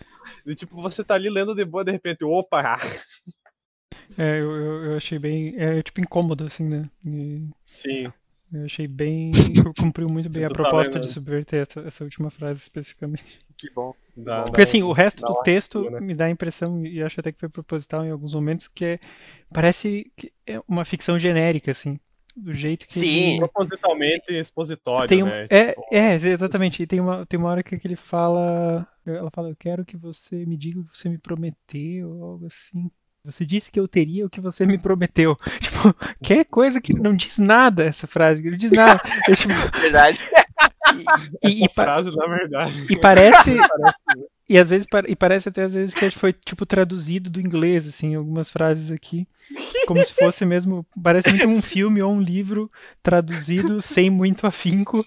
E, tipo, você tá ali lendo de boa, de repente, opa! É, eu, eu, eu achei bem. É tipo incômodo, assim, né? E Sim. eu achei bem. Cumpriu muito bem a tá proposta de subverter essa, essa última frase especificamente. Que bom. Dá- Bom. dá Porque assim, um- o resto do texto né? me dá a impressão, e acho até que foi proposital em alguns momentos, que é, parece que é uma ficção genérica, assim. Do jeito que Sim. ele... Propositalmente expositório, Tem um, né? é, Tipo, é, exatamente. E tem uma, tem uma hora que ele fala. Ela fala, eu quero que você me diga o que você me prometeu, ou algo assim. Você disse que eu teria o que você me prometeu. Tipo, que coisa que não diz nada essa frase, não diz nada. É, tipo, Verdade. e, e, e, Frase, na verdade. e parece. E às vezes e parece até às vezes que foi tipo traduzido do inglês, assim, algumas frases aqui. Como se fosse mesmo. Parece muito um filme ou um livro traduzido sem muito afinco.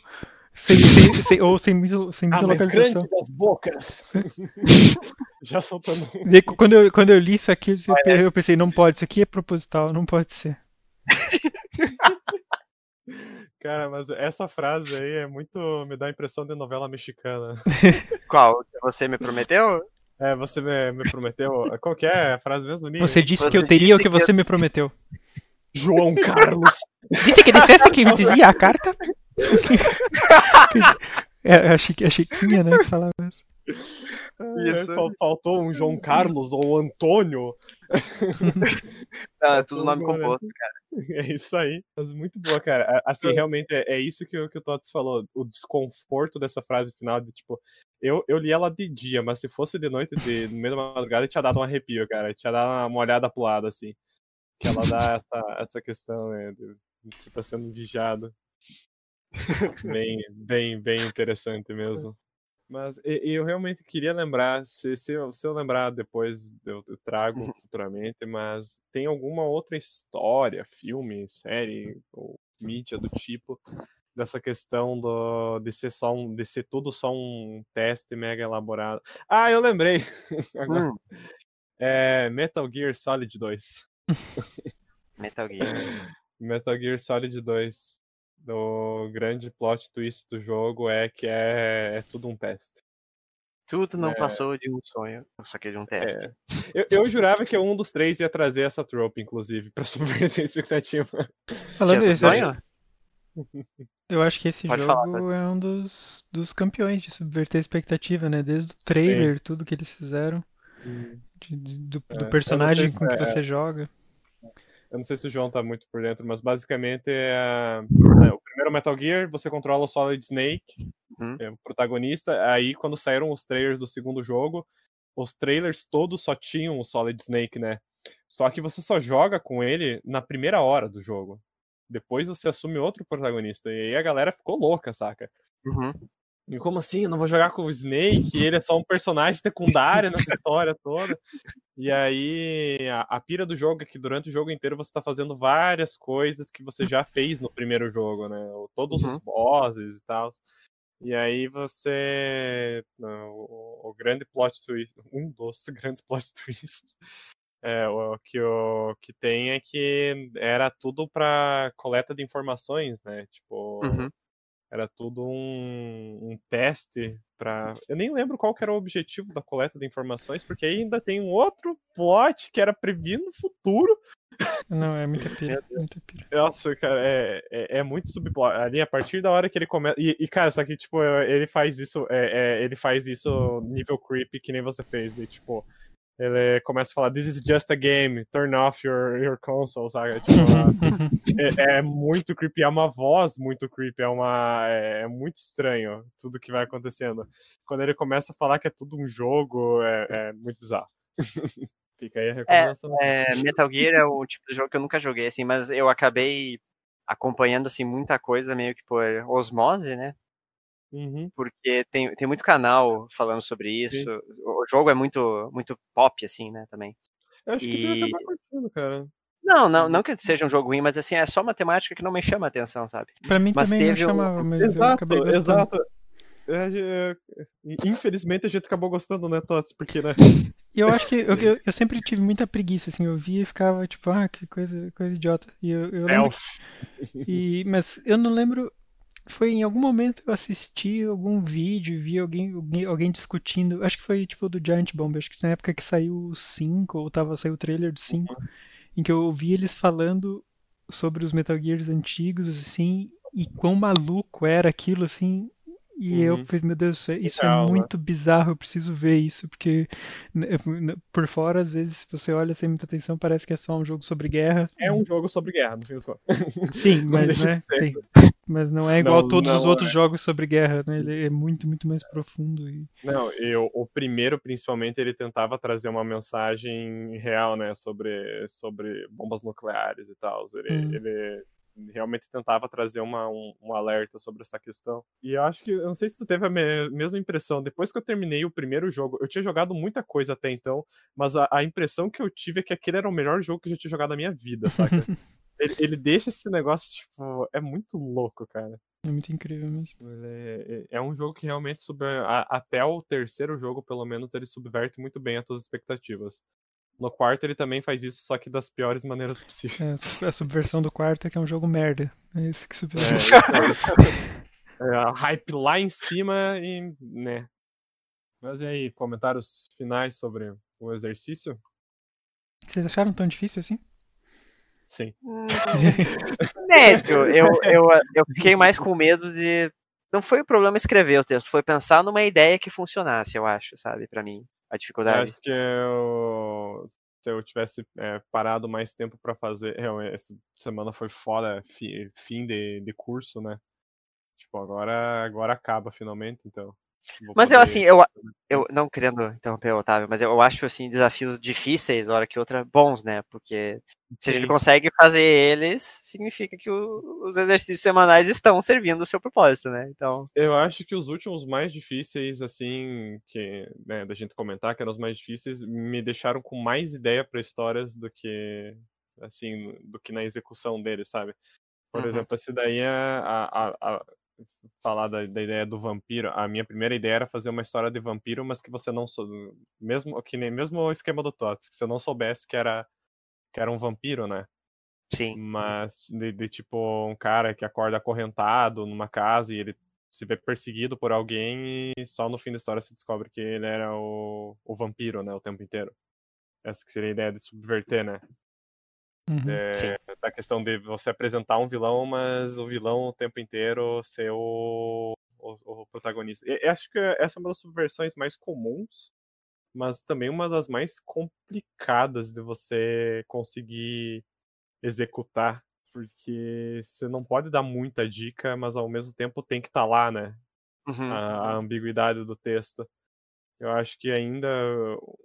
Sem, sem- sem- ou sem, muito, sem muita Ah, mas localização. grande das bocas. Já soltando. E quando, eu, quando eu li isso aqui, eu eu pensei, não pode, isso aqui é proposital, não pode ser. Cara, mas essa frase aí é muito. Me dá a impressão de novela mexicana. Qual? Você me prometeu? É, você me, me prometeu. Qual que é a frase mesmo, Ninho? Você disse Você que eu teria o que que eu- você me prometeu. João Carlos. Disse que dissesse que me dizia a carta? É, a Chiquinha, né, que falava isso. Isso. É, fal- faltou um João Carlos ou Antônio. Não, é tudo nome né? composto. É isso aí. Mas muito boa, cara. Assim, realmente é, é isso que, o- que o Tots falou. O desconforto dessa frase final de tipo. Eu, eu li ela de dia, mas se fosse de noite, de, no meio da madrugada, tinha dado um arrepio, cara. Tinha dado uma olhada pro lado, assim. Que ela dá essa, essa questão, né? De você tá sendo vigiado. bem, bem, bem interessante mesmo. Mas e- eu realmente queria lembrar, se, se, eu, se eu lembrar depois, eu, eu trago futuramente, mas tem alguma outra história, filme, série ou mídia do tipo dessa questão do, de ser só um, de ser tudo só um teste mega elaborado. Ah, eu lembrei! Agora, Hum, é Metal Gear Solid 2. Metal Gear. Metal Gear Solid 2. O grande plot twist do jogo é que é, é tudo um teste. Tudo não É. passou de um sonho, só que de um teste. Eu, eu jurava que um dos três ia trazer essa trope, inclusive, pra subverter a expectativa. Falando isso, eu acho, sonho? eu acho que esse Pode jogo falar, é um dos, dos campeões de subverter a expectativa, né? Desde o trailer, tudo que eles fizeram, de- de- do, É, eu do personagem se com que é- você joga. Eu não sei se o João tá muito por dentro, mas basicamente é, é, o primeiro Metal Gear, você controla o Solid Snake, Hum. é o protagonista. Aí quando saíram os trailers do segundo jogo, os trailers todos só tinham o Solid Snake, né? Só que você só joga com ele na primeira hora do jogo. Depois você assume outro protagonista. E aí a galera ficou louca, saca? Uhum. E como assim? Eu não vou jogar com o Snake? Ele é só um personagem secundário nessa história toda. E aí, a, a pira do jogo é que durante o jogo inteiro você tá fazendo várias coisas que você já fez no primeiro jogo, né? Todos os Uhum. bosses e tal. E aí você. O, o grande plot twist. Um dos grandes plot twists. É, o que, o que tem é que era tudo pra coleta de informações, né? Tipo, Uhum. Era tudo um, um teste para. Eu nem lembro qual era o objetivo da coleta de informações, porque aí ainda tem um outro plot que era prever no futuro. Não, é muita pira, muita pira. Nossa, cara, é, é, é muito subplot. Ali, a partir da hora que ele começa. E, e, cara, só que, tipo, ele faz isso. É, é, ele faz isso nível creepy que nem você fez. De, tipo, ele começa a falar, This is just a game, turn off your, your console, sabe? Tipo, é, é muito creepy, é uma voz muito creepy, é uma. É, é muito estranho tudo que vai acontecendo. Quando ele começa a falar que é tudo um jogo, é, é muito bizarro. Fica aí a recomendação. É, Metal Gear é o tipo de jogo que eu nunca joguei, assim, mas eu acabei acompanhando, assim, muita coisa meio que por osmose, né? Uhum. Porque tem, tem muito canal falando sobre isso. Sim. O jogo é muito, muito pop, assim, né, também. Eu acho que E- acabar curtindo, cara. Não, não, não que seja um jogo ruim, mas assim, é só uma temática que não me chama a atenção, sabe? Pra mim Mas também não teve um- Exato, exato. É, é, infelizmente a gente acabou gostando, né, Tots? Porque, né? Eu acho que eu, eu, eu sempre tive muita preguiça, assim, eu via e ficava tipo, ah, que coisa, coisa idiota. E eu, eu lembro Elf. E, mas eu não lembro. Foi em algum momento eu assisti algum vídeo, vi alguém, alguém, alguém discutindo. Acho que foi tipo do Giant Bomb, acho que na época que saiu o 5, ou tava, saiu o trailer do 5, em que eu ouvi eles falando sobre os Metal Gears antigos, assim, e quão maluco era aquilo, assim, E eu Uhum. falei, meu Deus, isso é, isso é muito bizarro, eu preciso ver isso, porque né, né, por fora, às vezes, se você olha sem muita atenção, parece que é só um jogo sobre guerra. É um jogo sobre guerra, no fim das contas. Sim, mas, né, tem- mas não é igual Não, todos os não outros é. jogos sobre guerra, né? Ele é muito, muito mais profundo. E... Não, eu, o primeiro, principalmente, ele tentava trazer uma mensagem real, né, sobre, sobre bombas nucleares e tal. Ele, Hum. ele realmente tentava trazer uma, um, um alerta sobre essa questão. E eu acho que, eu não sei se tu teve a me- mesma impressão, depois que eu terminei o primeiro jogo, eu tinha jogado muita coisa até então, mas a, a impressão que eu tive é que aquele era o melhor jogo que eu já tinha jogado na minha vida, saca? ele, ele deixa esse negócio, tipo, é muito louco, cara. É muito incrível mesmo. Ele é, é um jogo que realmente sub... a- até o terceiro jogo, pelo menos, ele subverte muito bem as tuas expectativas. No quarto ele também faz isso, só que das piores maneiras possíveis. É, a su- a subversão do quarto é que é um jogo merda. É esse que É, subverte. isso aí. É, a hype lá em cima e, né. Mas e aí, comentários finais sobre o exercício? Vocês acharam tão difícil assim? Sim. Médio. Eu, eu, eu fiquei mais com medo de. Não foi o problema escrever o texto, foi pensar numa ideia que funcionasse, eu acho, sabe, pra mim. A Eu dificuldade. acho que eu, se eu tivesse é, parado mais tempo pra fazer. Realmente, essa semana foi fora, fi- fim de, de curso, né? Tipo, agora, agora acaba finalmente, então. Vou Mas eu, assim, eu, eu não querendo interromper o Otávio, mas eu acho, assim, desafios difíceis, hora que outra, bons, né? Porque se a gente Sim. consegue fazer eles, significa que o- os exercícios semanais estão servindo o seu propósito, né? Então, Eu acho que os últimos mais difíceis, assim, que, né, da gente comentar, que eram os mais difíceis, me deixaram com mais ideia para histórias do que, assim, do que na execução deles, sabe? Por Uhum. exemplo, esse daí é a, a- a- falar da, da ideia do vampiro. A minha primeira ideia era fazer uma história de vampiro, mas que você não sou, mesmo que nem mesmo o esquema do Tots, que você não soubesse que era que era um vampiro, né? sim. Mas de, de, tipo um cara que acorda acorrentado numa casa e ele se vê perseguido por alguém e só no fim da história se descobre que ele era o, o vampiro, né, o tempo inteiro. Essa que seria a ideia de subverter, né? Uhum. É, da questão de você apresentar um vilão, mas o vilão o tempo inteiro ser o, o, o protagonista. E, acho que essa é uma das subversões mais comuns, mas também uma das mais complicadas de você conseguir executar, porque você não pode dar muita dica, mas ao mesmo tempo tem que estar lá, né? Uhum. a, a ambiguidade do texto. Eu acho que ainda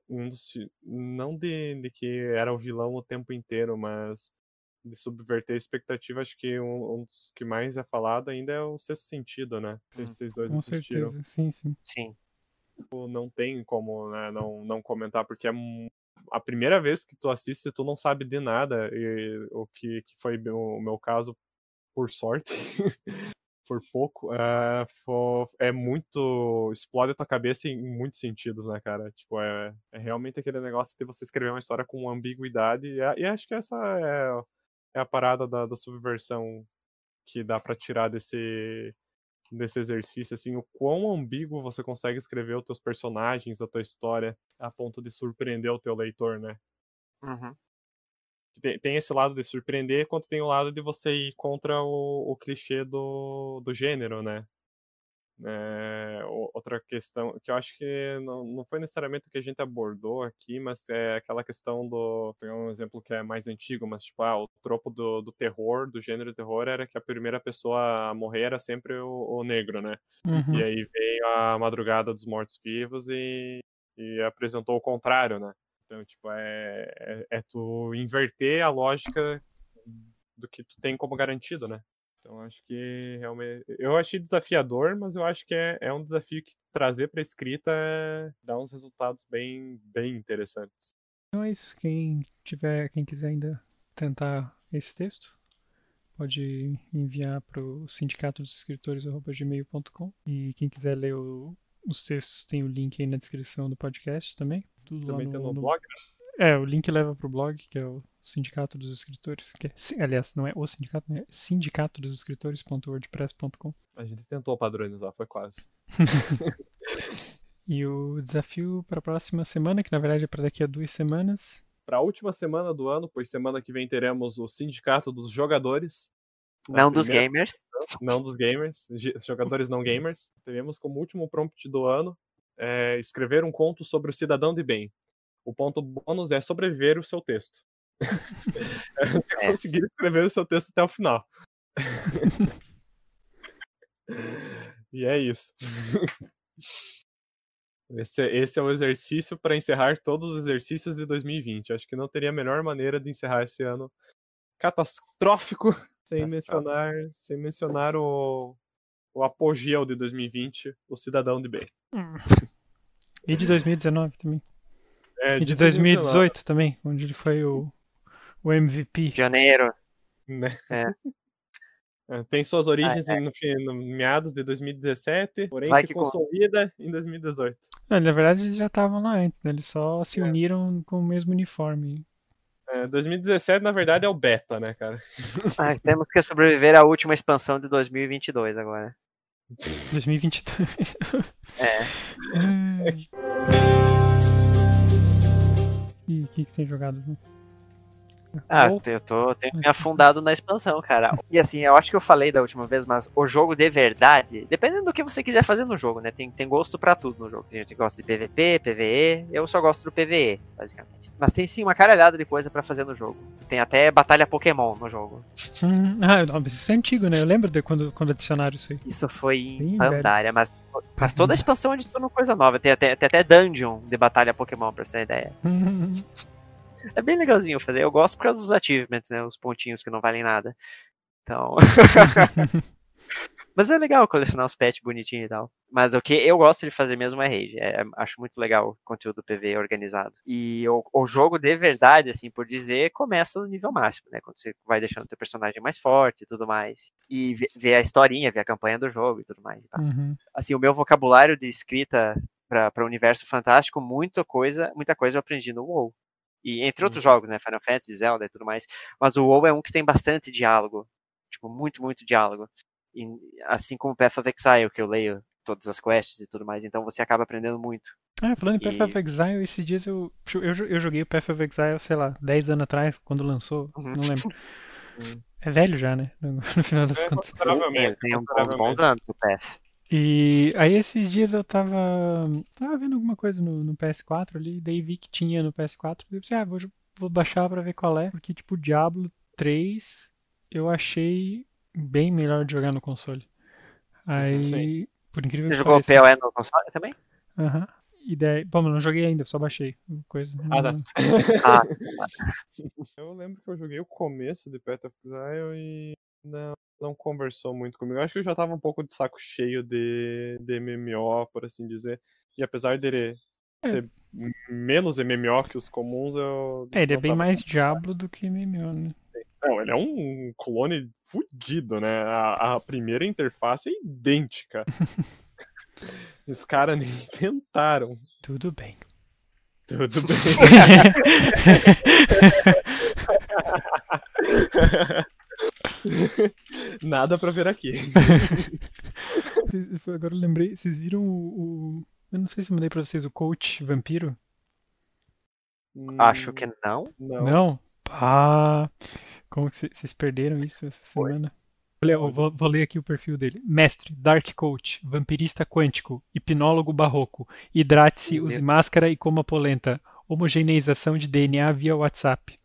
um dos. Não de, de que era o vilão o tempo inteiro, mas de subverter a expectativa, acho que um, um dos que mais é falado ainda é o sexto sentido, né? Se vocês dois Com assistiram. certeza, sim, sim. Sim. Tipo, Não tem como né, não, não comentar, porque é a primeira vez que tu assiste, tu não sabe de nada, e o que, que foi o meu caso, por sorte. por pouco, é, é muito. explode a tua cabeça em muitos sentidos, né, cara? Tipo, é, é realmente aquele negócio de você escrever uma história com ambiguidade, e, a- e acho que essa é, é a parada da, da subversão que dá pra tirar desse, desse exercício, assim, o quão ambíguo você consegue escrever os teus personagens, a tua história, a ponto de surpreender o teu leitor, né? Uhum. Tem, esse lado de surpreender, quanto tem o lado de você ir contra o, o clichê do, do gênero, né? É, outra questão que eu acho que não, não foi necessariamente o que a gente abordou aqui, mas é aquela questão do. Pegar um exemplo que é mais antigo, mas tipo, ah, o tropo do, do terror, do gênero terror, era que a primeira pessoa a morrer era sempre o, o negro, né? Uhum. E aí veio a Madrugada dos Mortos-Vivos e, e apresentou o contrário, né? Então, tipo, é, é, é tu inverter a lógica do que tu tem como garantido, né? Então, acho que realmente. Eu achei desafiador, mas eu acho que é, é um desafio que trazer pra escrita é- dá uns resultados bem, bem interessantes. Então é isso. Quem tiver, quem quiser ainda tentar esse texto, pode enviar para o sindicato dos escritores@gmail.com e quem quiser ler o- os textos tem o link aí na descrição do podcast também. Tudo Também lá tem no, no no- blog, É, o link leva pro blog, que é o Sindicato dos Escritores, que é, aliás, não é o sindicato, né? é sindicato dos escritores.wordpress.com. a gente tentou padronizar, foi quase. E o desafio para a próxima semana, que na verdade é para daqui a duas semanas, Para a última semana do ano, pois semana que vem teremos o Sindicato dos Jogadores. Não dos primeira gamers. não dos gamers, jogadores não gamers. Teremos como último prompt do ano é, escrever um conto sobre o cidadão de bem. O ponto bônus é sobreviver o seu texto. Você é. conseguir escrever o seu texto até o final. e é isso. Esse, esse é o exercício para encerrar todos os exercícios de 2020. Acho que não teria a melhor maneira de encerrar esse ano catastrófico sem mencionar, sem mencionar o, o apogeu de 2020, o cidadão de bem. Hum. E de 2019 também. É, e de, de 2018 também, onde ele foi o, o MVP. Janeiro. Né? É. É, tem suas origens ah, é. no, no, meados de 2017, porém Vai se consolida com... em 2018. Não, na verdade eles já estavam lá antes, né? Eles só se é. uniram com o mesmo uniforme. É, 2017, na verdade, é o beta, né, cara? Ah, temos que sobreviver à última expansão de 2022 agora. 2022. É. é. E o que, que tem jogado? Ah, eu tô tenho me afundado na expansão, cara. E assim, eu acho que eu falei da última vez, mas o jogo de verdade, dependendo do que você quiser fazer no jogo, né? Tem, tem gosto para tudo no jogo. Tem gente que gosta de PVP, PVE, eu só gosto do PVE, basicamente. Mas tem sim uma caralhada de coisa para fazer no jogo. Tem até batalha Pokémon no jogo. Hum, ah, isso é antigo, né? Eu lembro de quando, quando adicionaram isso aí. Isso foi em Pandaria, mas, mas toda a expansão adicionou coisa nova. Tem até, tem até dungeon de batalha Pokémon, pra você ter ideia. É bem legalzinho fazer. Eu gosto por causa dos achievements, né? Os pontinhos que não valem nada. Então. Mas é legal colecionar os pets bonitinhos e tal. Mas o que eu gosto de fazer mesmo é raid. É, acho muito legal o conteúdo PV organizado. E o, o, jogo de verdade, assim, por dizer, começa no nível máximo, né? Quando você vai deixando o teu personagem mais forte e tudo mais. E ver a historinha, ver a campanha do jogo e tudo mais. Uhum. Assim, o meu vocabulário de escrita para o universo fantástico, muita coisa, muita coisa eu aprendi no WoW. E entre outros uhum. jogos, né? Final Fantasy, Zelda e tudo mais. Mas o WoW é um que tem bastante diálogo. Tipo, muito, muito diálogo. E, assim como Path of Exile, que eu leio todas as quests e tudo mais, então você acaba aprendendo muito. Ah, falando em Path e... of Exile, esses dias eu, eu, eu joguei o Path of Exile, sei lá, 10 anos atrás, quando lançou, uhum. não lembro. Uhum. É velho já, né? No, no final das é, contas. Tem, tem uns bons anos o Path. E aí esses dias eu tava, tava vendo alguma coisa no, no PS4 ali, daí vi que tinha no PS4, e eu pensei, ah, vou, vou baixar pra ver qual é, porque tipo, Diablo 3 eu achei bem melhor de jogar no console. Aí, Sim. por incrível Você que jogou pareça... PoE no console também? Aham. Uhum. E daí, bom, eu não joguei ainda, só baixei coisa. Ah, tá. ah. Eu lembro que eu joguei o começo de Path of Exile e não, não conversou muito comigo. Eu acho que eu já tava um pouco de saco cheio de, de MMO, por assim dizer. E apesar dele é. ser menos MMO que os comuns, eu. É, ele é bem mais Diablo do que MMO, né? Não, ele é um clone fudido, né? A, a primeira interface é idêntica. Os caras nem tentaram. Tudo bem. Tudo bem. Nada pra ver aqui. Agora eu lembrei, vocês viram o, o, Eu não sei se mandei pra vocês o coach vampiro. Acho que não. Não? não? Pá. Como que vocês perderam isso essa semana? Olha, eu vou, vou, ler aqui o perfil dele. Mestre, Dark Coach, vampirista quântico, hipnólogo barroco, hidrate-se, use máscara e coma polenta. Homogeneização de DNA via WhatsApp.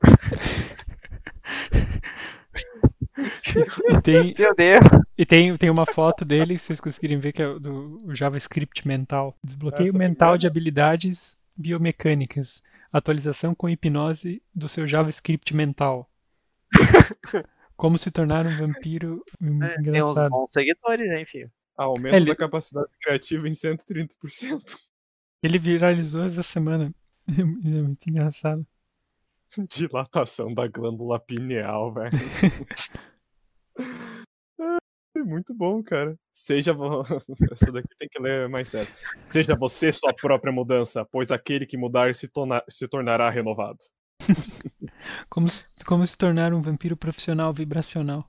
e tem, Meu Deus. E tem, tem uma foto dele, se vocês conseguirem ver, que é do JavaScript mental. Desbloqueio Essa mental de habilidades biomecânicas. Atualização com hipnose do seu JavaScript mental. Como se tornar um vampiro muito é, engraçado. Tem uns bons seguidores, hein, filho? Aumento ele... da capacidade criativa em 130%. Ele viralizou essa semana. É muito engraçado. Dilatação da glândula pineal, velho. É muito bom, cara. Seja. Essa daqui tem que ler mais sério. Seja você sua própria mudança, pois aquele que mudar se, torna... se tornará renovado. como, se, como se tornar um vampiro profissional vibracional.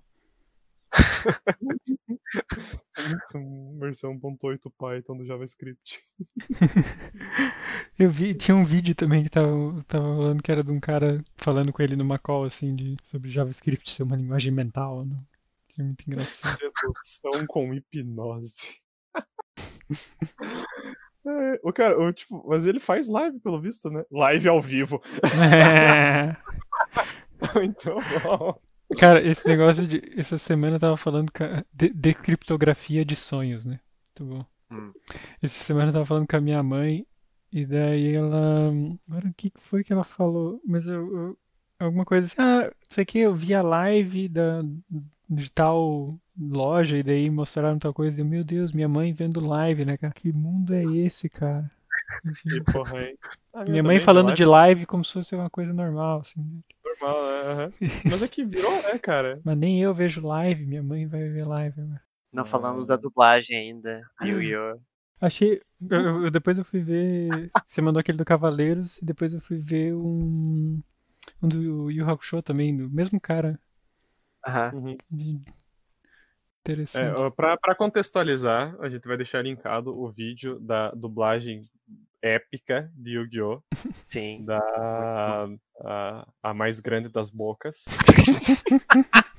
versão 1.8 Python do JavaScript. Eu vi, tinha um vídeo também que tava, tava falando que era de um cara falando com ele numa call assim de, sobre JavaScript ser uma linguagem mental. Não? É muito engraçado. Sedução com hipnose. É, o cara, o, tipo, mas ele faz live, pelo visto, né? Live ao vivo. É. então, bom. Cara, esse negócio de. Essa semana eu tava falando com a- de, de criptografia de sonhos, né? Muito bom. Hum. Essa semana eu tava falando com a minha mãe, e daí ela. Agora o que que foi que ela falou? Mas eu. eu- alguma coisa assim, ah, isso aqui eu vi a live da, de tal loja, e daí mostraram tal coisa, e eu, meu Deus, minha mãe vendo live, né, cara? Que mundo é esse, cara? Que porra, hein? Ah, Minha meu mãe falando live de live como se fosse uma coisa normal, assim. normal, né? Aham. Mas é que virou, né, cara? Mas nem eu vejo live, minha mãe vai ver live agora. Não falamos da dublagem ainda. Yu-Gi-Oh! Achei. eu- eu- eu- depois eu fui ver. Você mandou aquele do Cavaleiros e depois eu fui ver um. Um do Yu Hakusho também, do mesmo cara. Uhum. É, Interessante. ó, pra, pra contextualizar, a gente vai deixar linkado o vídeo da dublagem épica de Yu-Gi-Oh! Sim. da a, a mais grande das bocas.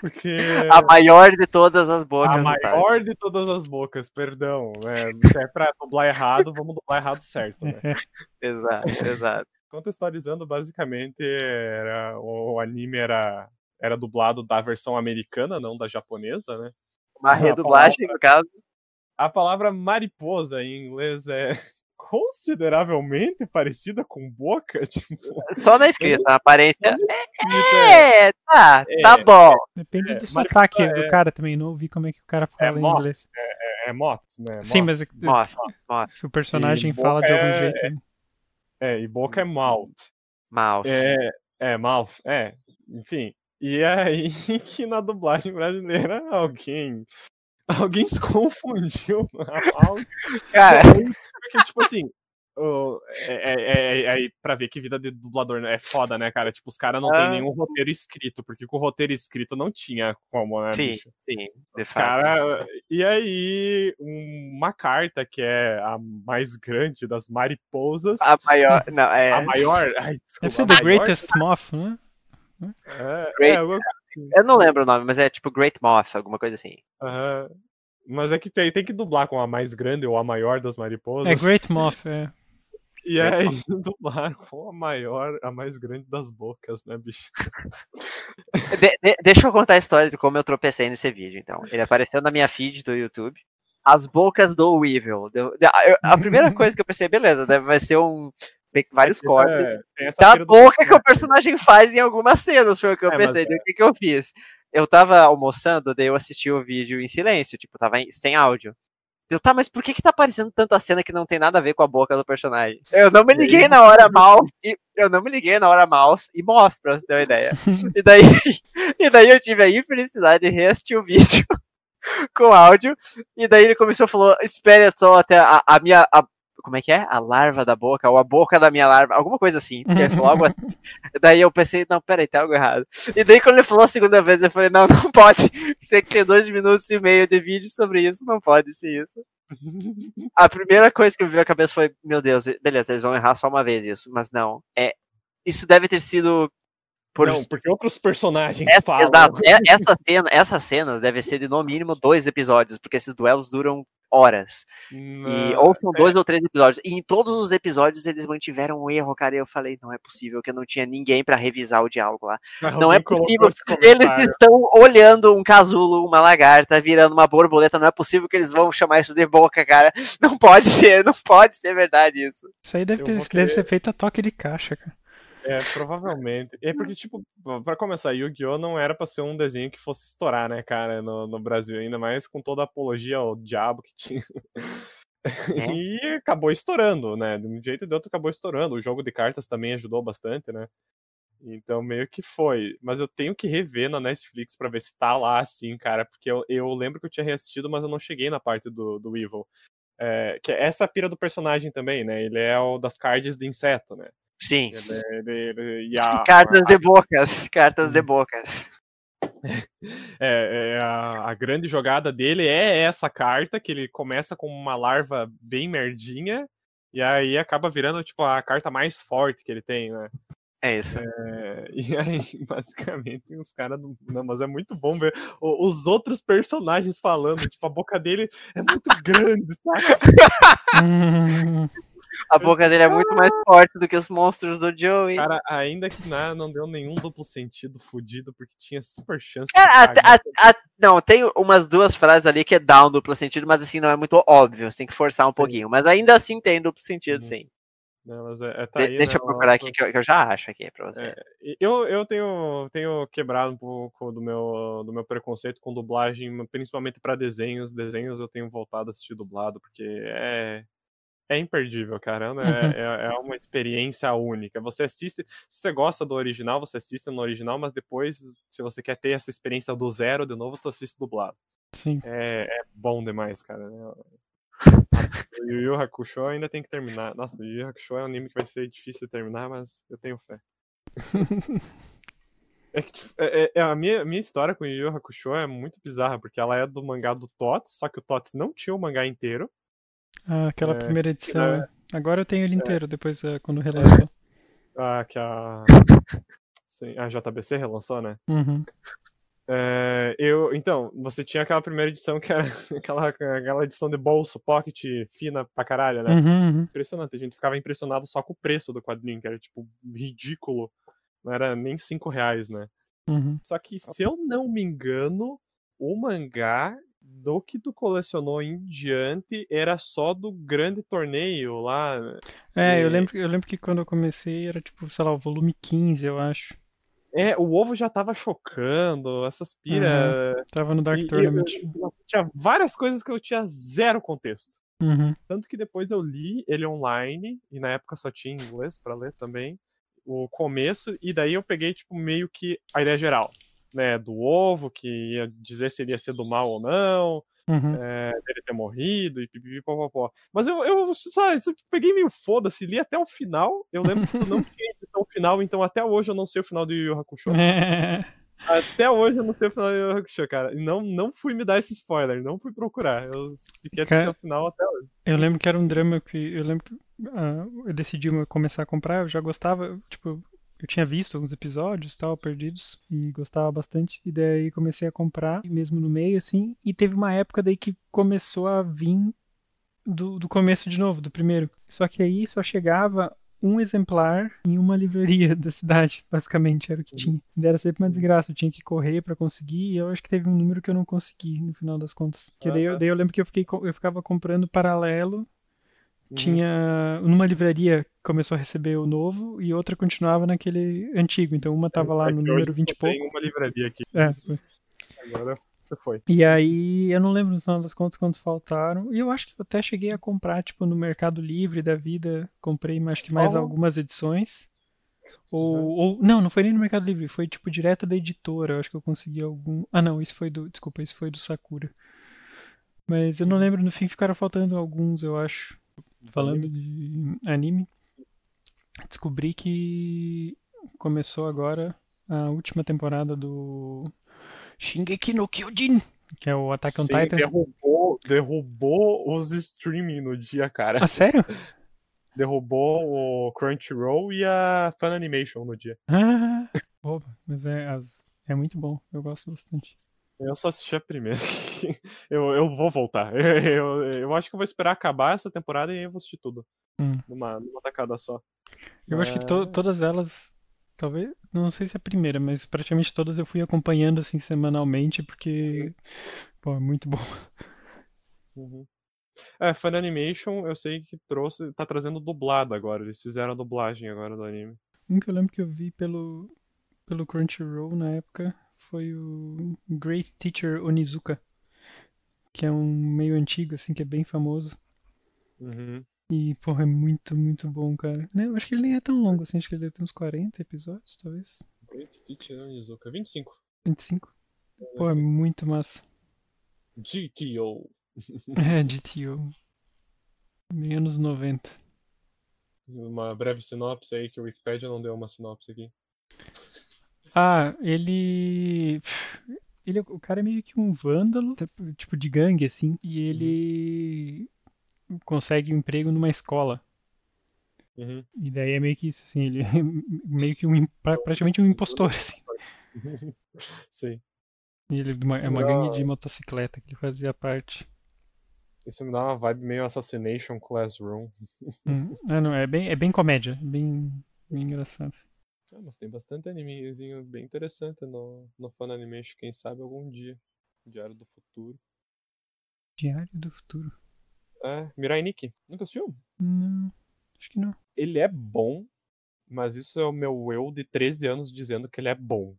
Porque A maior de todas as bocas. a maior de todas as bocas, perdão. É, se é pra dublar errado, vamos dublar errado certo, né? Exato, exato. Contextualizando, basicamente, era, o, o anime era, era dublado da versão americana, não da japonesa, né? Uma redublagem, no caso. A palavra mariposa em inglês é consideravelmente parecida com boca. Tipo, Só na escrita, na aparência. é, É, tá, É. tá bom. Depende é, do mariposa sotaque é- do cara também, não ouvi como é que o cara é fala em moth, inglês. é, é né? Sim, mas é que- Moth, moth, se o personagem fala de algum é- jeito. né? É, e boca é mouth. mouth. É, é, mouth, é. Enfim. E aí que na dublagem brasileira alguém. Alguém se confundiu. Cara, Porque, tipo assim. é, é, é, é aí pra ver que vida de dublador é foda, né, cara? Tipo, os caras não Ah. têm nenhum roteiro escrito, porque com o roteiro escrito não tinha como, né, sim, bicho? sim, de fato. Cara, e aí, um- uma carta que é a mais grande das mariposas. A maior. Não, é. A maior. Ai, desculpa. Deve ser a The maior- Greatest Moth, né? É, Great- é, assim. Eu não lembro o nome, mas é tipo Great Moth, alguma coisa assim. Mas é que tem, tem que dublar com a mais grande ou a maior das mariposas. É Great Moth, é. E aí dublar com a maior, a mais grande das bocas, né, bicho? De- de- deixa eu contar a história de como eu tropecei nesse vídeo, então. Ele apareceu na minha feed do YouTube. As bocas do Weevil. A primeira coisa que eu pensei, beleza, deve vai ser um. Vários cortes. É, da pira do boca que o personagem faz em algumas cenas, foi o que eu É, pensei. O que, que eu fiz? Eu tava almoçando, daí eu assisti o vídeo em silêncio, tipo, tava em- sem áudio. Eu, tá, mas por que que tá aparecendo tanta cena que não tem nada a ver com a boca do personagem? Eu não me liguei na hora mouth, e, eu não me liguei na hora mouth e moth, pra você ter uma ideia. E daí, e daí eu tive a infelicidade de reassistir o vídeo com áudio, e daí ele começou a falar, espere só até a, a minha, a- como é que é? A larva da boca, ou a boca da minha larva, alguma coisa assim. Ele falou algo assim. Daí eu pensei, não, peraí, tem algo errado. E daí quando ele falou a segunda vez, eu falei, não, não pode. Você que tem dois minutos e meio de vídeo sobre isso, não pode ser isso. A primeira coisa que me veio à cabeça foi, meu Deus, beleza, eles vão errar só uma vez isso, mas não. É, isso deve ter sido por Não, porque outros personagens essa, falam. exato. É- Essa cena, essas cenas devem ser de no mínimo dois episódios, porque esses duelos duram horas. E, Não, ou são dois ou três episódios. E em todos os episódios eles mantiveram um erro, cara. E eu falei, não é possível que eu não tinha ninguém pra revisar o diálogo lá. Não é alguém colocou possível. Eles estão olhando um casulo, uma lagarta, virando uma borboleta. Não é possível que eles vão chamar isso de boca, cara. Não pode ser, não pode ser verdade isso. Isso aí deve, Eu ter, deve ter- ser feito a toque de caixa, cara. É, provavelmente. É porque, tipo, pra começar, Yu-Gi-Oh! não era pra ser um desenho que fosse estourar, né, cara, no, no Brasil, ainda mais com toda a apologia ao diabo que tinha. E acabou estourando, né? De um jeito ou de outro acabou estourando. O jogo de cartas também ajudou bastante, né? Então meio que foi. Mas eu tenho que rever na Netflix pra ver se tá lá assim, cara. Porque eu, eu lembro que eu tinha reassistido, mas eu não cheguei na parte do, do Evil. É, que é essa pira do personagem também, né? Ele é o das cards de inseto, né? Sim. Ele, é- ele- ele- a, Cartas a- de bocas. Cartas de bocas. É, é, a, a grande jogada dele é essa carta, que ele começa com uma larva bem merdinha, e aí acaba virando, tipo, a carta mais forte que ele tem, né? É isso. É, e aí, basicamente, os caras. Não, não, mas é muito bom ver os outros personagens falando. Tipo, a boca dele é muito grande, sabe? A boca dele é muito mais forte do que os monstros do Joey. Cara, ainda que na, não deu nenhum duplo sentido fudido, porque tinha super chance de Cara, cagar. a- a- não, tem umas duas frases ali que é dá um duplo sentido, mas assim, não é muito óbvio, você tem que forçar um Sim. pouquinho. Mas ainda assim tem duplo sentido, Uhum. sim. Não, mas é, é, tá aí, deixa né, eu procurar aqui que eu, que eu já acho aqui pra você. É, Eu, eu tenho, tenho quebrado um pouco do meu, do meu preconceito com dublagem, principalmente para desenhos. Desenhos eu tenho voltado a assistir dublado, porque é, é imperdível, cara. né? Uhum. É, é uma experiência única. Você assiste, se você gosta do original, você assiste no original, mas depois, se você quer ter essa experiência do zero de novo, tu assiste dublado. sim. É, é bom demais, cara. né? O Yu Yu Hakusho ainda tem que terminar. Nossa, o Yu Yu Hakusho é um anime que vai ser difícil de terminar, mas eu tenho fé. É que tipo, é- é- é a minha, minha história com o Yu Hakusho é muito bizarra, porque ela é do mangá do Tots, só que o Tots não tinha o mangá inteiro. Ah, aquela É, primeira edição. é. é. Agora eu tenho ele inteiro, depois é, quando relançou. Ah, que a. Sim, a JBC relançou, né? Uhum. É, eu, então, você tinha aquela primeira edição que era aquela, aquela edição de bolso, pocket, fina pra caralho, né? Uhum, uhum. impressionante. A gente ficava impressionado só com o preço do quadrinho, que era, tipo, ridículo. Não era nem cinco reais, né? Uhum. Só que, se eu não me engano, o mangá do que tu colecionou em diante era só do grande torneio lá. É, eu E- lembro, eu lembro que quando eu comecei era tipo, sei lá, o volume 15, eu acho. É, o ovo já tava chocando, essas pira. Tava no Dark E- e Tournament. eu- tinha várias coisas que eu tinha zero contexto. Uhum. Tanto que depois eu li ele online, e na época só tinha inglês pra ler também, o começo, e daí eu peguei, tipo, meio que a ideia geral, né? Do ovo, que ia dizer se ele ia ser do mal ou não, Uhum. é, dele ter morrido, e pipipipopopó. Mas eu, eu, sabe, eu peguei meio foda-se, li até o final, eu lembro que não tinha edição final, então até hoje eu não sei o final de Yu Yu Hakusho. É, Até hoje eu não sei o final de Yu Yu Hakusho, cara. Não, não fui me dar esse spoiler, não fui procurar. Eu fiquei até Cara- o final até hoje. eu lembro que era um drama que. Eu lembro que ah, eu decidi começar a comprar, eu já gostava, tipo, eu tinha visto alguns episódios tal, perdidos, e gostava bastante. E daí comecei a comprar, mesmo no meio, assim, e teve uma época daí que começou a vir do, do começo de novo, do primeiro. Só que aí só chegava um exemplar em uma livraria da cidade, basicamente, era o que tinha. E era sempre uma desgraça, eu tinha que correr pra conseguir, e eu acho que teve um número que eu não consegui, no final das contas. Que daí, eu, daí eu lembro que eu, fiquei, eu ficava comprando paralelo Uhum. tinha numa livraria começou a receber o novo e outra continuava naquele antigo. Então uma tava lá É no que número hoje 20 e só tem pouco. uma livraria aqui. É. Agora você foi. E aí eu não lembro no final das contas quantos faltaram. E eu acho que eu até cheguei a comprar tipo no Mercado Livre da vida, comprei acho que mais algumas edições. Ou, Uhum. ou não, não foi nem no Mercado Livre, foi tipo direto da editora. Eu acho que eu consegui algum. Ah, não, isso foi do, desculpa, isso foi do Sakura. Mas eu não lembro, no fim ficaram faltando alguns, eu acho. Falando de anime, descobri que começou agora a última temporada do Shingeki no Kyojin, que é o Attack on Sim, Titan. derrubou, derrubou os streaming no dia, cara. Ah, sério? Derrubou o Crunchyroll e a Fan Animation no dia. Ah, boba, mas é, é muito bom, eu gosto bastante. Eu só assisti a primeira. eu, eu vou voltar. Eu, eu acho que eu vou esperar acabar essa temporada e aí eu vou assistir tudo. Hum. Numa, numa tacada só. Eu acho que to- todas elas, talvez, não sei se é a primeira, mas praticamente todas eu fui acompanhando assim semanalmente, porque, pô, é muito bom. Uhum. É, Fan Animation, eu sei que trouxe, tá trazendo dublado agora. Eles fizeram a dublagem agora do anime. Um que eu lembro que eu vi pelo, pelo Crunchyroll na época foi o Great Teacher Onizuka, que é um meio antigo, assim, que é bem famoso. Uhum. E, porra, é muito, muito bom, cara. Né, Eu acho que ele nem é tão longo assim, acho que ele deve ter uns 40 episódios, talvez. Great Teacher Onizuka. 25. 25. Pô, é muito massa. GTO. É, GTO. Bem anos 90. Uma breve sinopse aí, que o Wikipedia não deu uma sinopse aqui. Ah, ele. Ele, é- o cara é meio que um vândalo, tipo de gangue, assim, e ele consegue um emprego numa escola. Uhum. E daí é meio que isso, assim, ele é meio que um, im- pra- praticamente um impostor, assim. Sim. E ele é uma, é uma gangue de motocicleta que ele fazia parte. Isso me dá uma vibe meio Assassination Classroom. Hum, Ah, não, é bem, é bem comédia, bem, bem engraçado. Ah, mas tem bastante animezinho bem interessante no, no Fan Animation, quem sabe algum dia. Diário do Futuro. Diário do Futuro. É, Mirai Nikki. Nunca assistiu? Não, acho que não. Ele é bom, mas isso é o meu eu de 13 anos dizendo que ele é bom.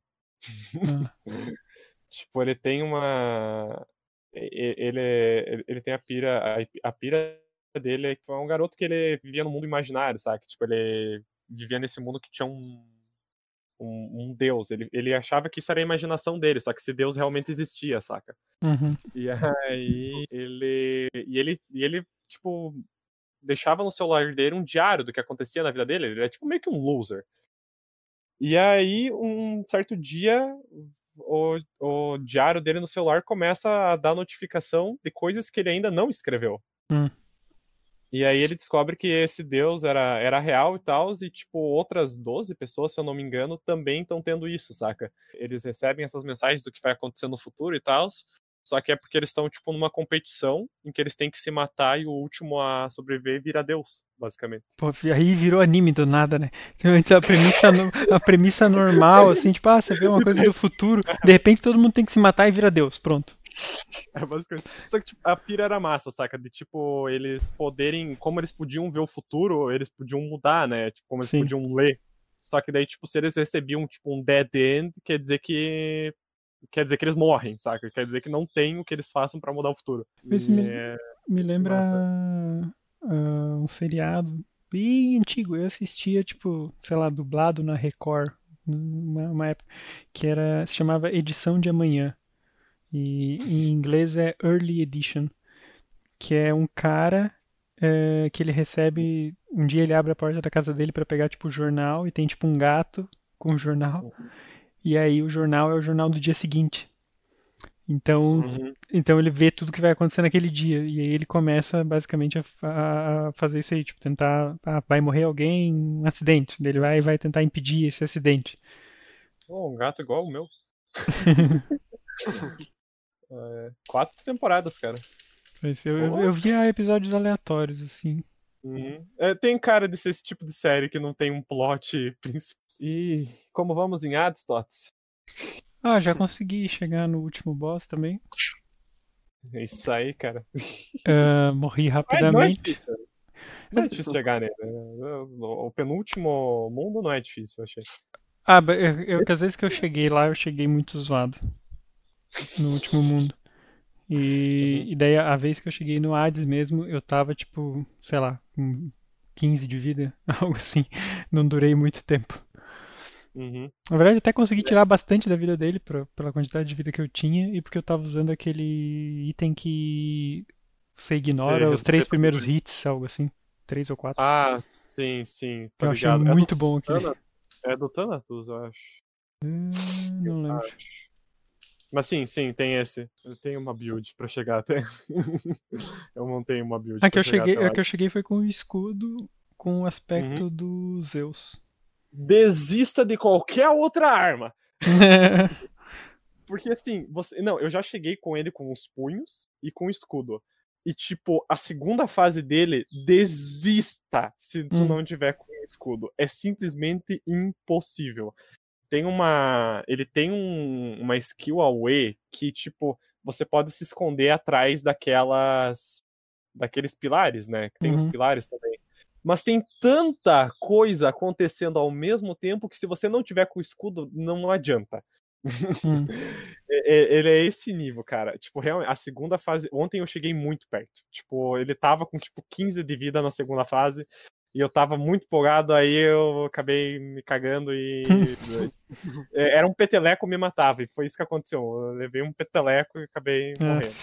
Ah, Tipo, ele tem uma. Ele, ele, tem a pira. A, pira dele é que é um garoto que ele vivia no mundo imaginário, sabe? Tipo, ele vivia nesse mundo que tinha um. Um, um deus. Ele, ele achava que isso era a imaginação dele, só que esse deus realmente existia, saca? uhum. E aí ele. E ele, e ele, tipo, deixava no celular dele um diário do que acontecia na vida dele. Ele é tipo meio que um loser. E aí, um certo dia, o, o diário dele no celular começa a dar notificação de coisas que ele ainda não escreveu. Hum. E aí ele descobre que esse deus era, era real e tal, e tipo, outras 12 pessoas, se eu não me engano, também estão tendo isso, saca? Eles recebem essas mensagens do que vai acontecer no futuro e tal, só que é porque eles estão, tipo, numa competição em que eles têm que se matar e o último a sobreviver vira deus, basicamente. Pô, aí virou anime do nada, né? A premissa, a premissa normal, assim, tipo, ah, você vê uma coisa do futuro, de repente todo mundo tem que se matar e vira Deus, pronto. É basicamente. Só que tipo, a pira era massa, saca? De tipo, eles poderem. Como eles podiam ver o futuro, eles podiam mudar, né? Tipo, como eles Sim. podiam ler. Só que daí, tipo, se eles recebiam, tipo, um dead end, quer dizer que. Quer dizer que eles morrem, saca? Quer dizer que não tem o que eles façam pra mudar o futuro. E me- é- Me lembra ah, um seriado bem antigo. Eu assistia, tipo, sei lá, dublado na Record, numa uma época, que era, se chamava Edição de Amanhã. E em inglês é Early Edition, que é um cara eh, que ele recebe. Um dia ele abre a porta da casa dele para pegar, tipo, o jornal e tem, tipo, um gato com o jornal. E aí o jornal é o jornal do dia seguinte. Então, Uhum. então ele vê tudo que vai acontecer naquele dia. E aí ele começa basicamente a, a fazer isso aí, tipo, tentar. ah, vai morrer alguém, um acidente. Ele vai vai tentar impedir esse acidente. Oh, um gato igual o meu. É, quatro temporadas, cara. Eu, eu, eu via episódios aleatórios, assim. Uhum. É, tem cara de ser esse tipo de série que não tem um plot principal. E como vamos em Adstots? Ah, já consegui chegar no último boss também. É isso aí, cara. Ah, morri Ah, não é rapidamente. difícil. Não é difícil chegar nele. né? O penúltimo mundo não é difícil, eu achei. Ah, eu, eu, às vezes que eu cheguei lá, eu cheguei muito zoado. No último mundo. E, e daí a, vez que eu cheguei no Hades mesmo, eu tava tipo, sei lá, com 15 de vida, algo assim. Não durei muito tempo. Uhum. Na verdade, eu até consegui tirar bastante da vida dele pra- pela quantidade de vida que eu tinha e porque eu tava usando aquele item que você ignora Você os três primeiros tudo. hits, algo assim. Três ou quatro. Ah, sim, sim. Tá eu achei. É muito do bom aquele. Thana- É do Thanatos, eu acho. Hum, Não lembro. Acho. Mas sim, sim, tem esse. Eu tenho uma build pra chegar até. eu montei uma build A que eu cheguei, até a que eu cheguei foi com o escudo com o aspecto Uhum. do Zeus. Desista de qualquer outra arma. Porque assim, você. Não, eu já cheguei com ele com os punhos e com o escudo. E, tipo, a segunda fase dele, desista se tu Hum. não tiver com o escudo. É simplesmente impossível. Tem uma. Ele tem um- uma skill away que, tipo, você pode se esconder atrás daquelas. daqueles pilares, né? Que tem os Uhum. pilares também. Mas tem tanta coisa acontecendo ao mesmo tempo que se você não tiver com o escudo, não, adianta. Hum. Ele é esse nível, cara. Tipo, realmente, a segunda fase. Ontem eu cheguei muito perto. Tipo, ele tava com tipo 15 de vida na segunda fase. E eu tava muito empolgado, aí eu acabei me cagando e. É, Era um peteleco me matava. E foi isso que aconteceu. Eu levei um peteleco e acabei É. morrendo.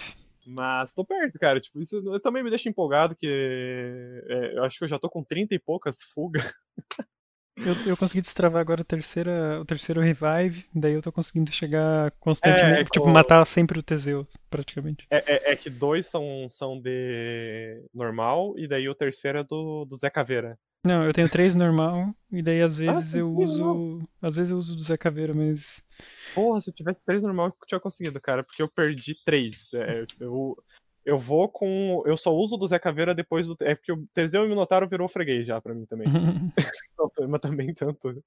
Mas tô perto, cara. Tipo, isso também me deixa empolgado, que é, eu acho que eu já tô com 30 e poucas fugas. Eu, eu consegui destravar agora a terceira, o terceiro revive, daí eu tô conseguindo chegar constantemente, É, é tipo, com- matar sempre o Teseu, praticamente. É, é- é que dois são, são de normal, e daí o terceiro é do, do Zé Caveira. Não, eu tenho três normal, e daí às vezes tem eu uso. Às vezes eu uso do Zé Caveira, mas. Porra, se eu tivesse três normal, eu tinha conseguido, cara, porque eu perdi três. É, eu, eu vou com. Eu só uso do Zé Caveira depois do. É porque o Teseu e o Minotauro virou freguês já pra mim também. Mas também tanto.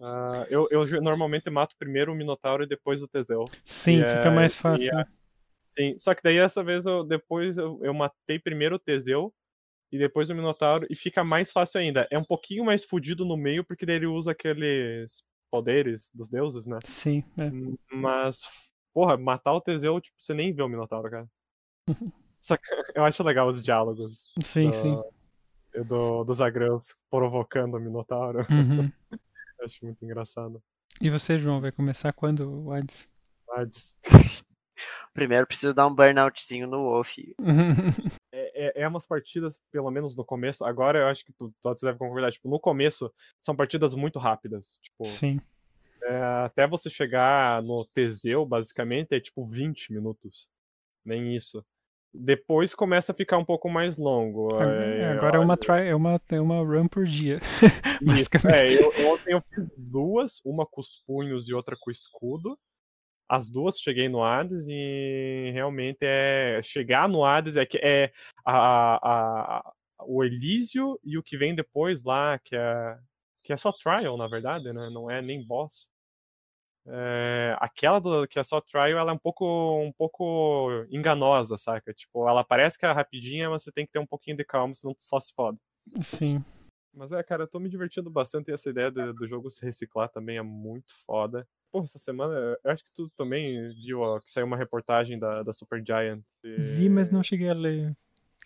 Ah, eu, eu normalmente mato primeiro o Minotauro e depois o Teseu. Sim, E, fica é, mais fácil. é-? Sim, só que daí essa vez eu depois eu, eu matei primeiro o Teseu e depois o Minotauro e fica mais fácil ainda. É um pouquinho mais fudido no meio porque daí ele usa aqueles poderes dos deuses, né? Sim, é. Mas, porra, matar o Teseu, tipo, você nem vê o Minotauro, cara. Só que eu acho legal os diálogos Sim, do, sim. do, dos agrãos provocando o Minotauro. Uhum. Acho muito engraçado. E você, João, vai começar quando, Wads? Mas Primeiro preciso dar um burnoutzinho no Wolf. é, é, é umas partidas, pelo menos no começo. Agora eu acho que tu, todos devem concordar. Tipo, no começo são partidas muito rápidas. Tipo, Sim. é, até você chegar no Teseu, basicamente, é tipo 20 minutos. Nem isso. Depois começa a ficar um pouco mais longo. É, Agora é uma, try, é, uma, é uma run por dia. Isso, é, eu, eu, eu fiz duas, uma com os punhos e outra com o escudo. As duas cheguei no Hades e realmente é chegar no Hades é que é a, a, a- o Elísio e o que vem depois lá, que é que é só trial, na verdade, né? Não é nem boss. É, aquela do, que é só trial, ela é um pouco um pouco enganosa, saca? Tipo, ela parece que é rapidinha, mas você tem que ter um pouquinho de calma, senão tu só se foda. Sim. Mas é, cara, eu tô me divertindo bastante e essa ideia do, do jogo se reciclar também é muito foda. Pô, essa semana, eu acho que tu também viu ó, que saiu uma reportagem da, da Super Giant. e- Vi, mas não cheguei a ler.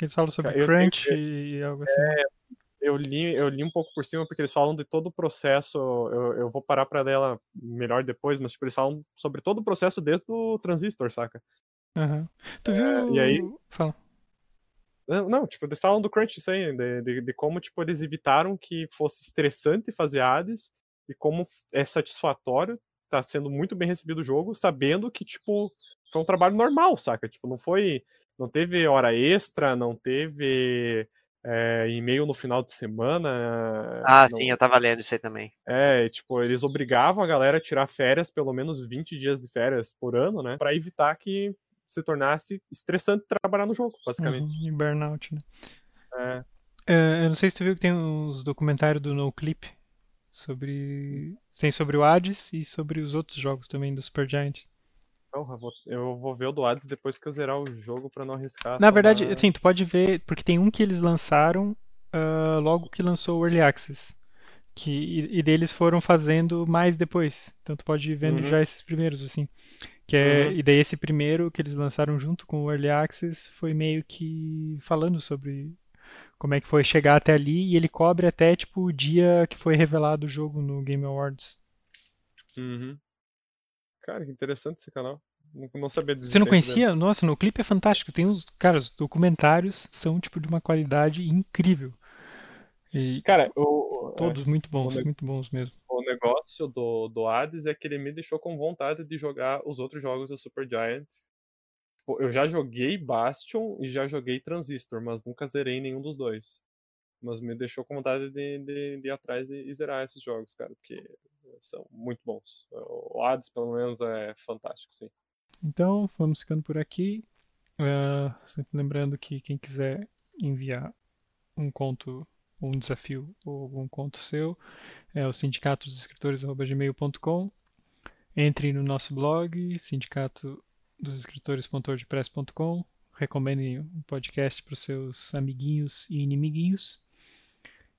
Eles falam sobre Cara, tenho crunch que- e algo assim. Eu li, eu li um pouco por cima porque eles falam de todo o processo. Eu, eu vou parar pra ler ela melhor depois, mas tipo, eles falam sobre todo o processo desde o transistor, saca? Aham. Tu É, viu. e aí- Fala. Não, não, tipo, eles falam do crunch isso aí, de, de, de como, tipo, eles evitaram que fosse estressante fazer Hades e como é satisfatório, tá sendo muito bem recebido o jogo, sabendo que, tipo, foi um trabalho normal, saca? Tipo, não foi, não teve hora extra, não teve é, e-mail no final de semana. Ah, não- sim, eu tava lendo isso aí também. É, tipo, eles obrigavam a galera a tirar férias, pelo menos 20 dias de férias por ano, né? Pra evitar que se tornasse estressante trabalhar no jogo, basicamente. Uhum, e burnout, né? É. É, eu não sei se tu viu que tem uns documentários do NoClip sobre. Tem sobre o Hades e sobre os outros jogos também do Supergiant. Não, eu vou, eu vou ver o do Hades depois que eu zerar o jogo pra não arriscar. Na verdade, assim, tu pode ver, porque tem um que eles lançaram ah, logo que lançou o Early Access. Que, e, e deles foram fazendo mais depois. Então tu pode ir vendo Uhum. já esses primeiros, assim. Que é, Uhum. E daí esse primeiro que eles lançaram junto com o Early Access foi meio que falando sobre como é que foi chegar até ali e ele cobre até tipo o dia que foi revelado o jogo no Game Awards. Uhum. Cara, que interessante esse canal. Não, não sabia disso. Você não conhecia? Nossa, no clipe é fantástico. Tem os, cara, os documentários são tipo de uma qualidade incrível. E Cara, o, é, todos muito bons, muito bons mesmo. o negócio do, do Hades é que ele me deixou com vontade de jogar os outros jogos do Super Giant. Tipo, Eu já joguei Bastion e já joguei Transistor, mas nunca zerei nenhum dos dois. Mas me deixou com vontade de, de, de ir atrás e, e zerar esses jogos, cara, porque são muito bons. O Hades, pelo menos, é fantástico, sim. Então, vamos ficando por aqui. Ah, sempre lembrando que quem quiser enviar um conto, um desafio ou algum conto seu, é o sindicatosescritores.gmail.com. Entre no nosso blog, sindicatodosescritores.wordpress.com. Recomendem o podcast para os seus amiguinhos e inimiguinhos.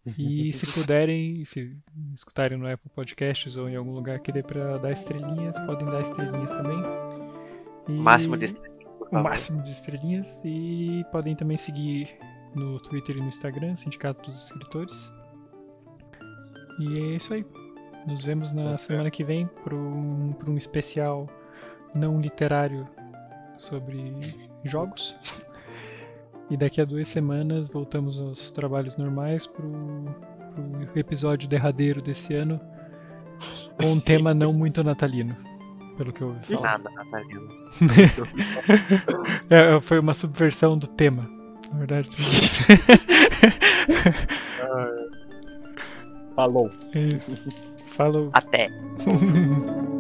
E se puderem, se escutarem no Apple Podcasts ou em algum lugar que dê para dar estrelinhas, podem dar estrelinhas também. E máximo de estrelinhas, o máximo de estrelinhas e podem também seguir no Twitter e no Instagram, Sindicato dos Escritores. E é isso aí. Nos vemos na semana que vem para um, pra um especial não literário sobre jogos. E daqui a duas semanas voltamos aos trabalhos normais pro, o episódio derradeiro desse ano com um tema não muito natalino, pelo que eu ouvi falar. Nada, Natalino. É, foi uma subversão do tema, na verdade. Falou. É. Falou. Até.